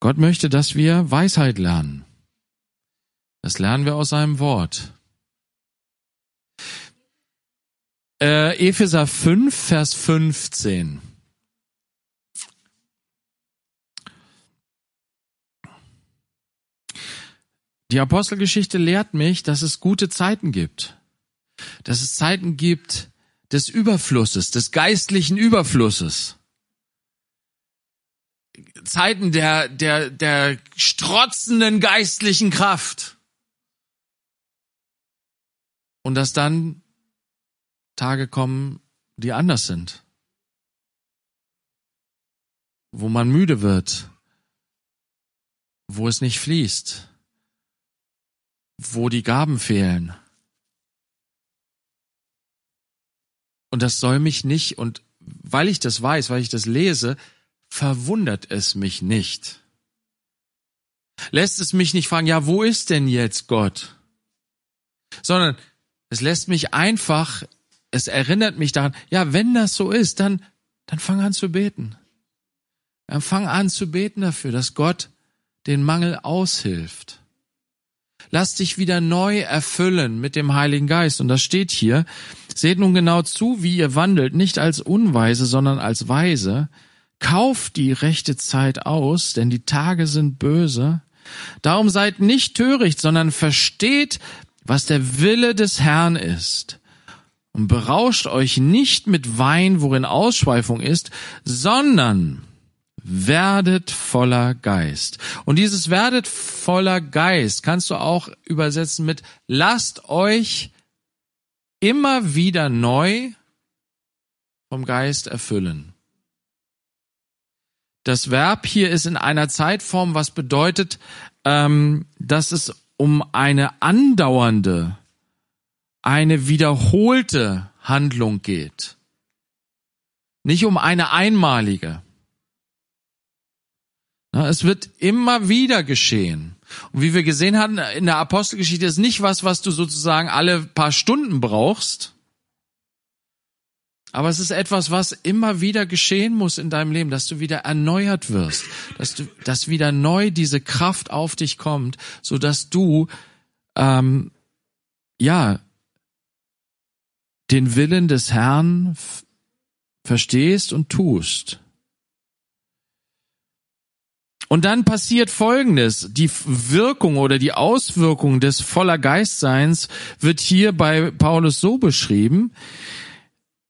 Gott möchte, dass wir Weisheit lernen. Das lernen wir aus seinem Wort. Äh, Epheser 5, Vers 15. Die Apostelgeschichte lehrt mich, dass es gute Zeiten gibt. Dass es Zeiten gibt des Überflusses, des geistlichen Überflusses. Zeiten der, der, der strotzenden geistlichen Kraft. Und dass dann Tage kommen, die anders sind. Wo man müde wird. Wo es nicht fließt wo die Gaben fehlen. Und das soll mich nicht, und weil ich das weiß, weil ich das lese, verwundert es mich nicht. Lässt es mich nicht fragen, ja, wo ist denn jetzt Gott? Sondern es lässt mich einfach, es erinnert mich daran, ja, wenn das so ist, dann, dann fang an zu beten. Dann fang an zu beten dafür, dass Gott den Mangel aushilft. Lass dich wieder neu erfüllen mit dem Heiligen Geist. Und das steht hier. Seht nun genau zu, wie ihr wandelt, nicht als Unweise, sondern als Weise. Kauft die rechte Zeit aus, denn die Tage sind böse. Darum seid nicht töricht, sondern versteht, was der Wille des Herrn ist. Und berauscht euch nicht mit Wein, worin Ausschweifung ist, sondern werdet voller Geist. Und dieses werdet voller Geist kannst du auch übersetzen mit lasst euch immer wieder neu vom Geist erfüllen. Das Verb hier ist in einer Zeitform, was bedeutet, ähm, dass es um eine andauernde, eine wiederholte Handlung geht. Nicht um eine einmalige. Es wird immer wieder geschehen. Und wie wir gesehen hatten in der Apostelgeschichte ist nicht was, was du sozusagen alle paar Stunden brauchst. Aber es ist etwas, was immer wieder geschehen muss in deinem Leben, dass du wieder erneuert wirst, dass du, dass wieder neu diese Kraft auf dich kommt, so dass du ähm, ja den Willen des Herrn verstehst und tust. Und dann passiert Folgendes. Die Wirkung oder die Auswirkung des voller Geistseins wird hier bei Paulus so beschrieben,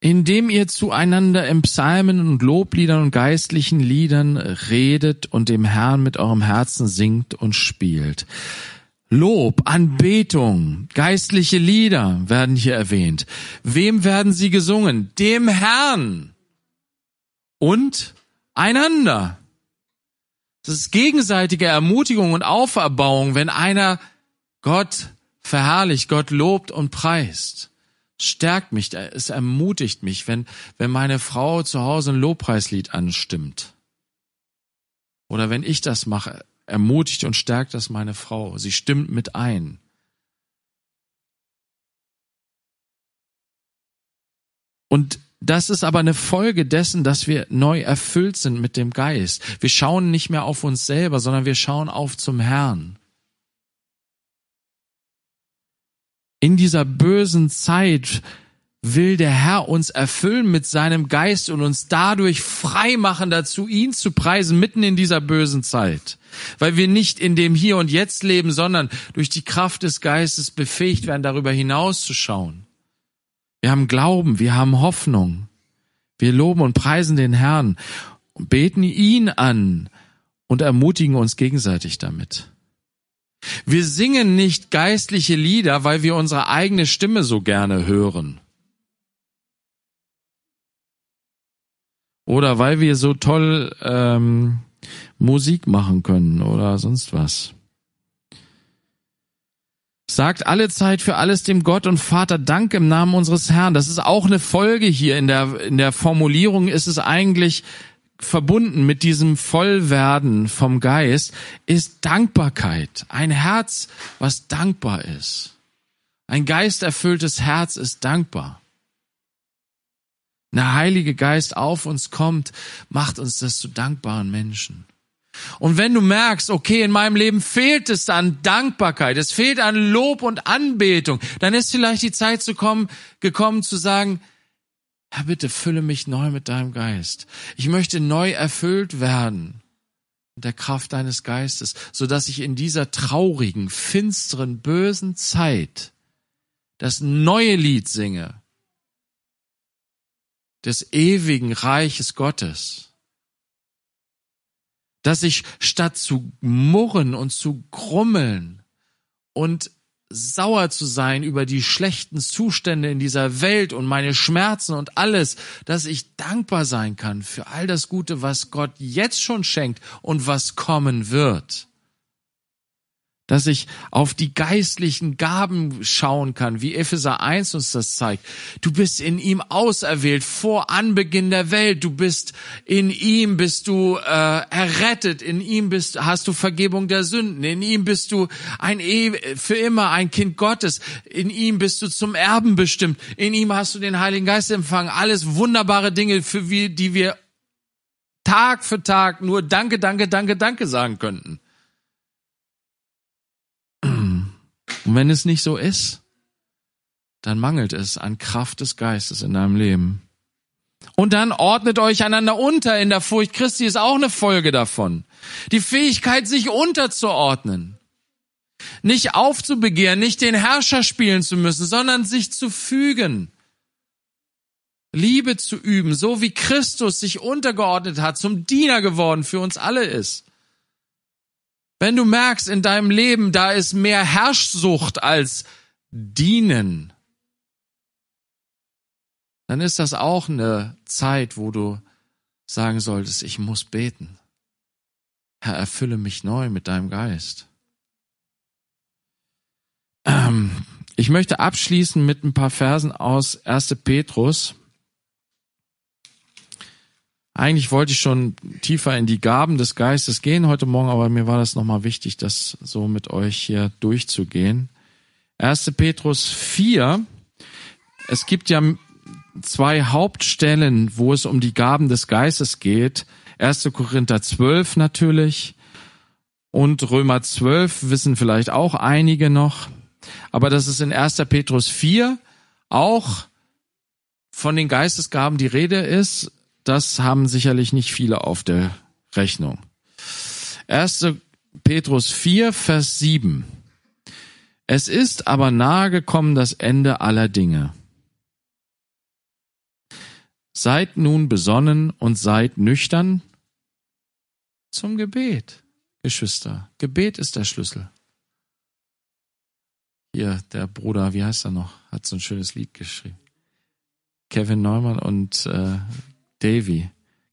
indem ihr zueinander in Psalmen und Lobliedern und geistlichen Liedern redet und dem Herrn mit eurem Herzen singt und spielt. Lob, Anbetung, geistliche Lieder werden hier erwähnt. Wem werden sie gesungen? Dem Herrn und einander. Das ist gegenseitige Ermutigung und Auferbauung, wenn einer Gott verherrlicht, Gott lobt und preist. Stärkt mich, es ermutigt mich, wenn, wenn meine Frau zu Hause ein Lobpreislied anstimmt. Oder wenn ich das mache, ermutigt und stärkt das meine Frau. Sie stimmt mit ein. Und das ist aber eine Folge dessen, dass wir neu erfüllt sind mit dem Geist. Wir schauen nicht mehr auf uns selber, sondern wir schauen auf zum Herrn. In dieser bösen Zeit will der Herr uns erfüllen mit seinem Geist und uns dadurch frei machen dazu, ihn zu preisen mitten in dieser bösen Zeit. Weil wir nicht in dem Hier und Jetzt leben, sondern durch die Kraft des Geistes befähigt werden, darüber hinauszuschauen. Wir haben Glauben, wir haben Hoffnung. Wir loben und preisen den Herrn beten ihn an und ermutigen uns gegenseitig damit. Wir singen nicht geistliche Lieder, weil wir unsere eigene Stimme so gerne hören. Oder weil wir so toll ähm, Musik machen können oder sonst was. Sagt alle Zeit für alles dem Gott und Vater Dank im Namen unseres Herrn. Das ist auch eine Folge hier in der, in der Formulierung ist es eigentlich verbunden mit diesem Vollwerden vom Geist ist Dankbarkeit. Ein Herz, was dankbar ist. Ein geisterfülltes Herz ist dankbar. Der Heilige Geist auf uns kommt, macht uns das zu dankbaren Menschen. Und wenn du merkst, okay, in meinem Leben fehlt es an Dankbarkeit, es fehlt an Lob und Anbetung, dann ist vielleicht die Zeit zu kommen, gekommen zu sagen, Herr, bitte fülle mich neu mit deinem Geist. Ich möchte neu erfüllt werden mit der Kraft deines Geistes, so dass ich in dieser traurigen, finsteren, bösen Zeit das neue Lied singe des ewigen Reiches Gottes dass ich statt zu murren und zu grummeln und sauer zu sein über die schlechten Zustände in dieser Welt und meine Schmerzen und alles, dass ich dankbar sein kann für all das Gute, was Gott jetzt schon schenkt und was kommen wird dass ich auf die geistlichen Gaben schauen kann, wie Epheser 1 uns das zeigt. Du bist in ihm auserwählt vor Anbeginn der Welt. Du bist in ihm bist du äh, errettet. In ihm bist hast du Vergebung der Sünden. In ihm bist du ein für immer ein Kind Gottes. In ihm bist du zum Erben bestimmt. In ihm hast du den Heiligen Geist empfangen. Alles wunderbare Dinge, für wie, die wir Tag für Tag nur Danke, Danke, Danke, Danke sagen könnten. Und wenn es nicht so ist, dann mangelt es an Kraft des Geistes in deinem Leben. Und dann ordnet euch einander unter in der Furcht Christi ist auch eine Folge davon. Die Fähigkeit, sich unterzuordnen. Nicht aufzubegehren, nicht den Herrscher spielen zu müssen, sondern sich zu fügen. Liebe zu üben, so wie Christus sich untergeordnet hat, zum Diener geworden für uns alle ist. Wenn du merkst in deinem Leben, da ist mehr Herrschsucht als Dienen, dann ist das auch eine Zeit, wo du sagen solltest, ich muss beten. Herr, erfülle mich neu mit deinem Geist. Ähm, ich möchte abschließen mit ein paar Versen aus 1. Petrus. Eigentlich wollte ich schon tiefer in die Gaben des Geistes gehen heute Morgen, aber mir war das nochmal wichtig, das so mit euch hier durchzugehen. 1. Petrus 4. Es gibt ja zwei Hauptstellen, wo es um die Gaben des Geistes geht. 1. Korinther 12 natürlich und Römer 12 wissen vielleicht auch einige noch. Aber das ist in 1. Petrus 4 auch von den Geistesgaben die Rede ist, das haben sicherlich nicht viele auf der Rechnung. 1. Petrus 4, Vers 7. Es ist aber nahe gekommen das Ende aller Dinge. Seid nun besonnen und seid nüchtern zum Gebet, Geschwister. Gebet ist der Schlüssel. Hier, der Bruder, wie heißt er noch, hat so ein schönes Lied geschrieben. Kevin Neumann und äh, Davy.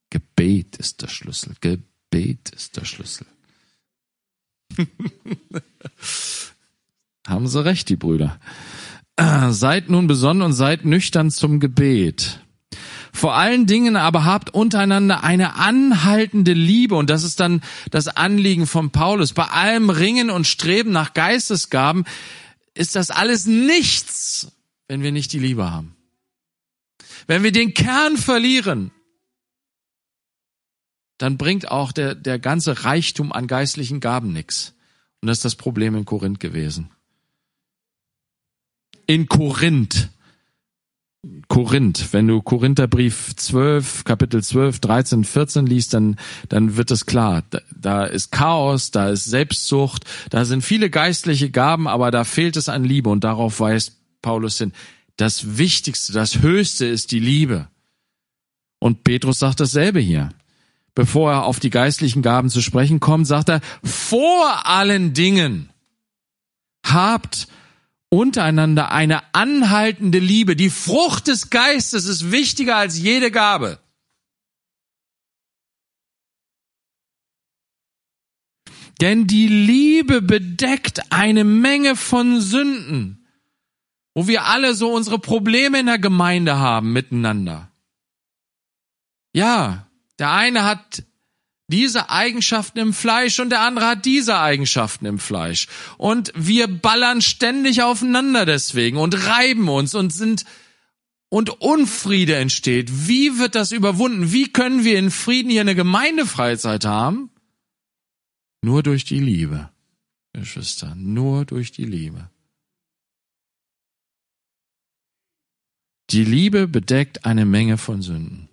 Gebet ist der Schlüssel. Gebet ist der Schlüssel. Haben sie recht, die Brüder. Seid nun besonnen und seid nüchtern zum Gebet. Vor allen Dingen aber habt untereinander eine anhaltende Liebe und das ist dann das Anliegen von Paulus. Bei allem Ringen und Streben nach Geistesgaben ist das alles nichts, wenn wir nicht die Liebe haben. Wenn wir den Kern verlieren, dann bringt auch der, der ganze Reichtum an geistlichen Gaben nichts. Und das ist das Problem in Korinth gewesen. In Korinth. Korinth, wenn du Korintherbrief 12, Kapitel 12, 13, 14 liest, dann, dann wird es klar. Da, da ist Chaos, da ist Selbstsucht, da sind viele geistliche Gaben, aber da fehlt es an Liebe und darauf weist Paulus hin. Das Wichtigste, das Höchste ist die Liebe. Und Petrus sagt dasselbe hier. Bevor er auf die geistlichen Gaben zu sprechen kommt, sagt er, vor allen Dingen habt untereinander eine anhaltende Liebe. Die Frucht des Geistes ist wichtiger als jede Gabe. Denn die Liebe bedeckt eine Menge von Sünden, wo wir alle so unsere Probleme in der Gemeinde haben miteinander. Ja, der eine hat diese Eigenschaften im Fleisch und der andere hat diese Eigenschaften im Fleisch. Und wir ballern ständig aufeinander deswegen und reiben uns und sind und Unfriede entsteht. Wie wird das überwunden? Wie können wir in Frieden hier eine Gemeindefreizeit haben? Nur durch die Liebe, Geschwister, nur durch die Liebe. Die Liebe bedeckt eine Menge von Sünden.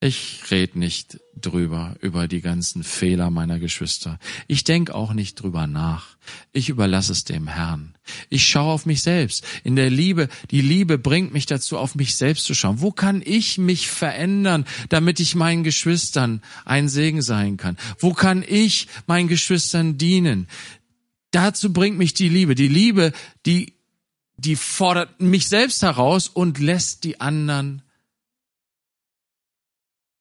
Ich red nicht drüber, über die ganzen Fehler meiner Geschwister. Ich denk auch nicht drüber nach. Ich überlasse es dem Herrn. Ich schaue auf mich selbst. In der Liebe, die Liebe bringt mich dazu, auf mich selbst zu schauen. Wo kann ich mich verändern, damit ich meinen Geschwistern ein Segen sein kann? Wo kann ich meinen Geschwistern dienen? Dazu bringt mich die Liebe. Die Liebe, die, die fordert mich selbst heraus und lässt die anderen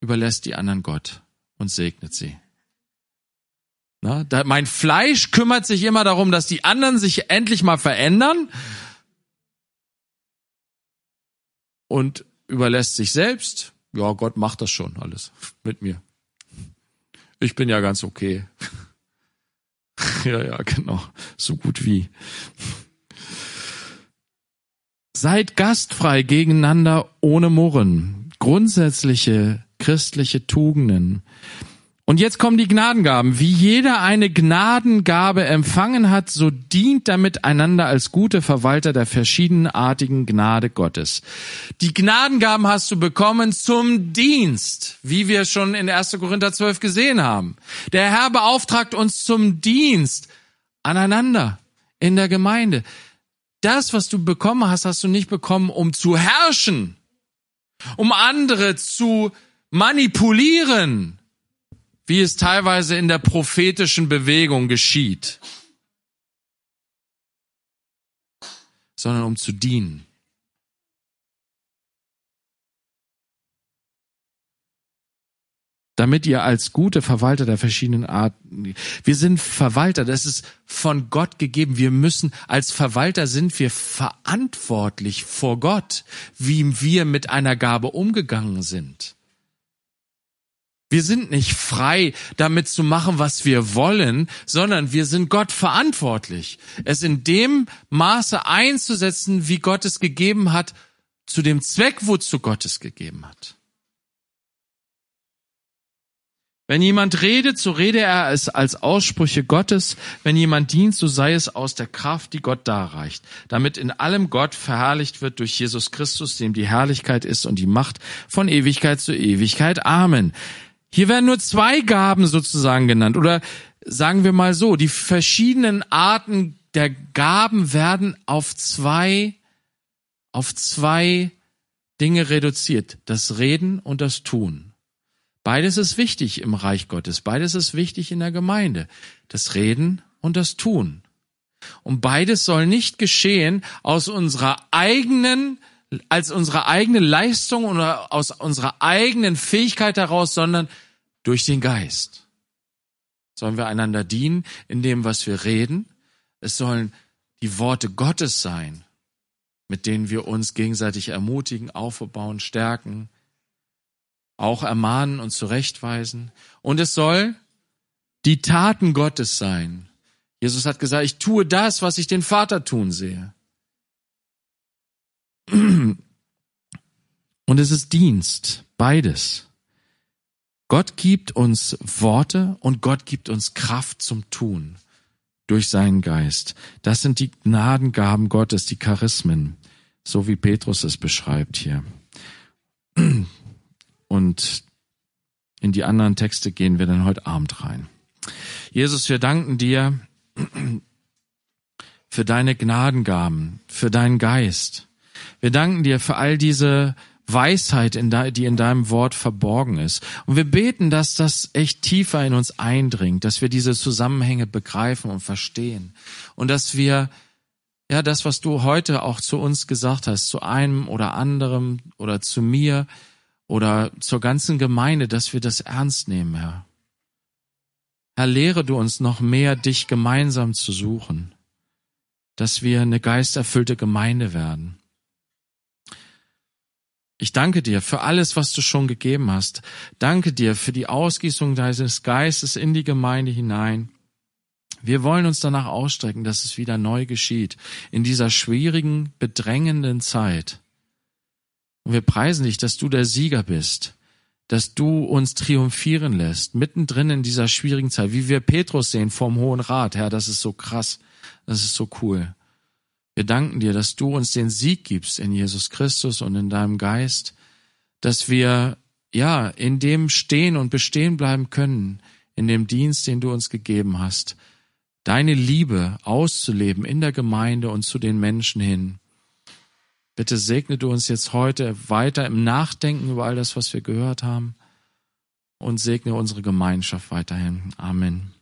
überlässt die anderen Gott und segnet sie. Na, da, mein Fleisch kümmert sich immer darum, dass die anderen sich endlich mal verändern und überlässt sich selbst. Ja, Gott macht das schon alles mit mir. Ich bin ja ganz okay. ja, ja, genau. So gut wie. Seid gastfrei gegeneinander ohne Murren. Grundsätzliche christliche Tugenden. Und jetzt kommen die Gnadengaben. Wie jeder eine Gnadengabe empfangen hat, so dient damit einander als gute Verwalter der verschiedenartigen Gnade Gottes. Die Gnadengaben hast du bekommen zum Dienst, wie wir schon in 1. Korinther 12 gesehen haben. Der Herr beauftragt uns zum Dienst aneinander in der Gemeinde. Das, was du bekommen hast, hast du nicht bekommen, um zu herrschen, um andere zu manipulieren, wie es teilweise in der prophetischen Bewegung geschieht, sondern um zu dienen. Damit ihr als gute Verwalter der verschiedenen Arten, wir sind Verwalter, das ist von Gott gegeben. Wir müssen, als Verwalter sind wir verantwortlich vor Gott, wie wir mit einer Gabe umgegangen sind. Wir sind nicht frei, damit zu machen, was wir wollen, sondern wir sind Gott verantwortlich. Es in dem Maße einzusetzen, wie Gott es gegeben hat, zu dem Zweck, wozu Gott es gegeben hat. Wenn jemand redet, so rede er es als Aussprüche Gottes. Wenn jemand dient, so sei es aus der Kraft, die Gott darreicht, damit in allem Gott verherrlicht wird durch Jesus Christus, dem die Herrlichkeit ist und die Macht von Ewigkeit zu Ewigkeit. Amen. Hier werden nur zwei Gaben sozusagen genannt oder sagen wir mal so, die verschiedenen Arten der Gaben werden auf zwei, auf zwei Dinge reduziert. Das Reden und das Tun. Beides ist wichtig im Reich Gottes. Beides ist wichtig in der Gemeinde. Das Reden und das Tun. Und beides soll nicht geschehen aus unserer eigenen, als unsere eigene Leistung oder aus unserer eigenen Fähigkeit heraus, sondern durch den Geist. Sollen wir einander dienen in dem, was wir reden? Es sollen die Worte Gottes sein, mit denen wir uns gegenseitig ermutigen, aufbauen, stärken, auch ermahnen und zurechtweisen. Und es soll die Taten Gottes sein. Jesus hat gesagt, ich tue das, was ich den Vater tun sehe. Und es ist Dienst, beides. Gott gibt uns Worte und Gott gibt uns Kraft zum Tun durch seinen Geist. Das sind die Gnadengaben Gottes, die Charismen, so wie Petrus es beschreibt hier. Und in die anderen Texte gehen wir dann heute Abend rein. Jesus, wir danken dir für deine Gnadengaben, für deinen Geist. Wir danken dir für all diese Weisheit, die in deinem Wort verborgen ist. Und wir beten, dass das echt tiefer in uns eindringt, dass wir diese Zusammenhänge begreifen und verstehen. Und dass wir, ja, das, was du heute auch zu uns gesagt hast, zu einem oder anderem oder zu mir, oder zur ganzen Gemeinde, dass wir das ernst nehmen, Herr. Herr, lehre du uns noch mehr, dich gemeinsam zu suchen, dass wir eine geisterfüllte Gemeinde werden. Ich danke dir für alles, was du schon gegeben hast. Danke dir für die Ausgießung deines Geistes in die Gemeinde hinein. Wir wollen uns danach ausstrecken, dass es wieder neu geschieht in dieser schwierigen, bedrängenden Zeit. Und wir preisen dich, dass du der Sieger bist, dass du uns triumphieren lässt, mittendrin in dieser schwierigen Zeit, wie wir Petrus sehen vom Hohen Rat. Herr, das ist so krass, das ist so cool. Wir danken dir, dass du uns den Sieg gibst in Jesus Christus und in deinem Geist, dass wir, ja, in dem stehen und bestehen bleiben können, in dem Dienst, den du uns gegeben hast, deine Liebe auszuleben in der Gemeinde und zu den Menschen hin. Bitte segne du uns jetzt heute weiter im Nachdenken über all das, was wir gehört haben und segne unsere Gemeinschaft weiterhin. Amen.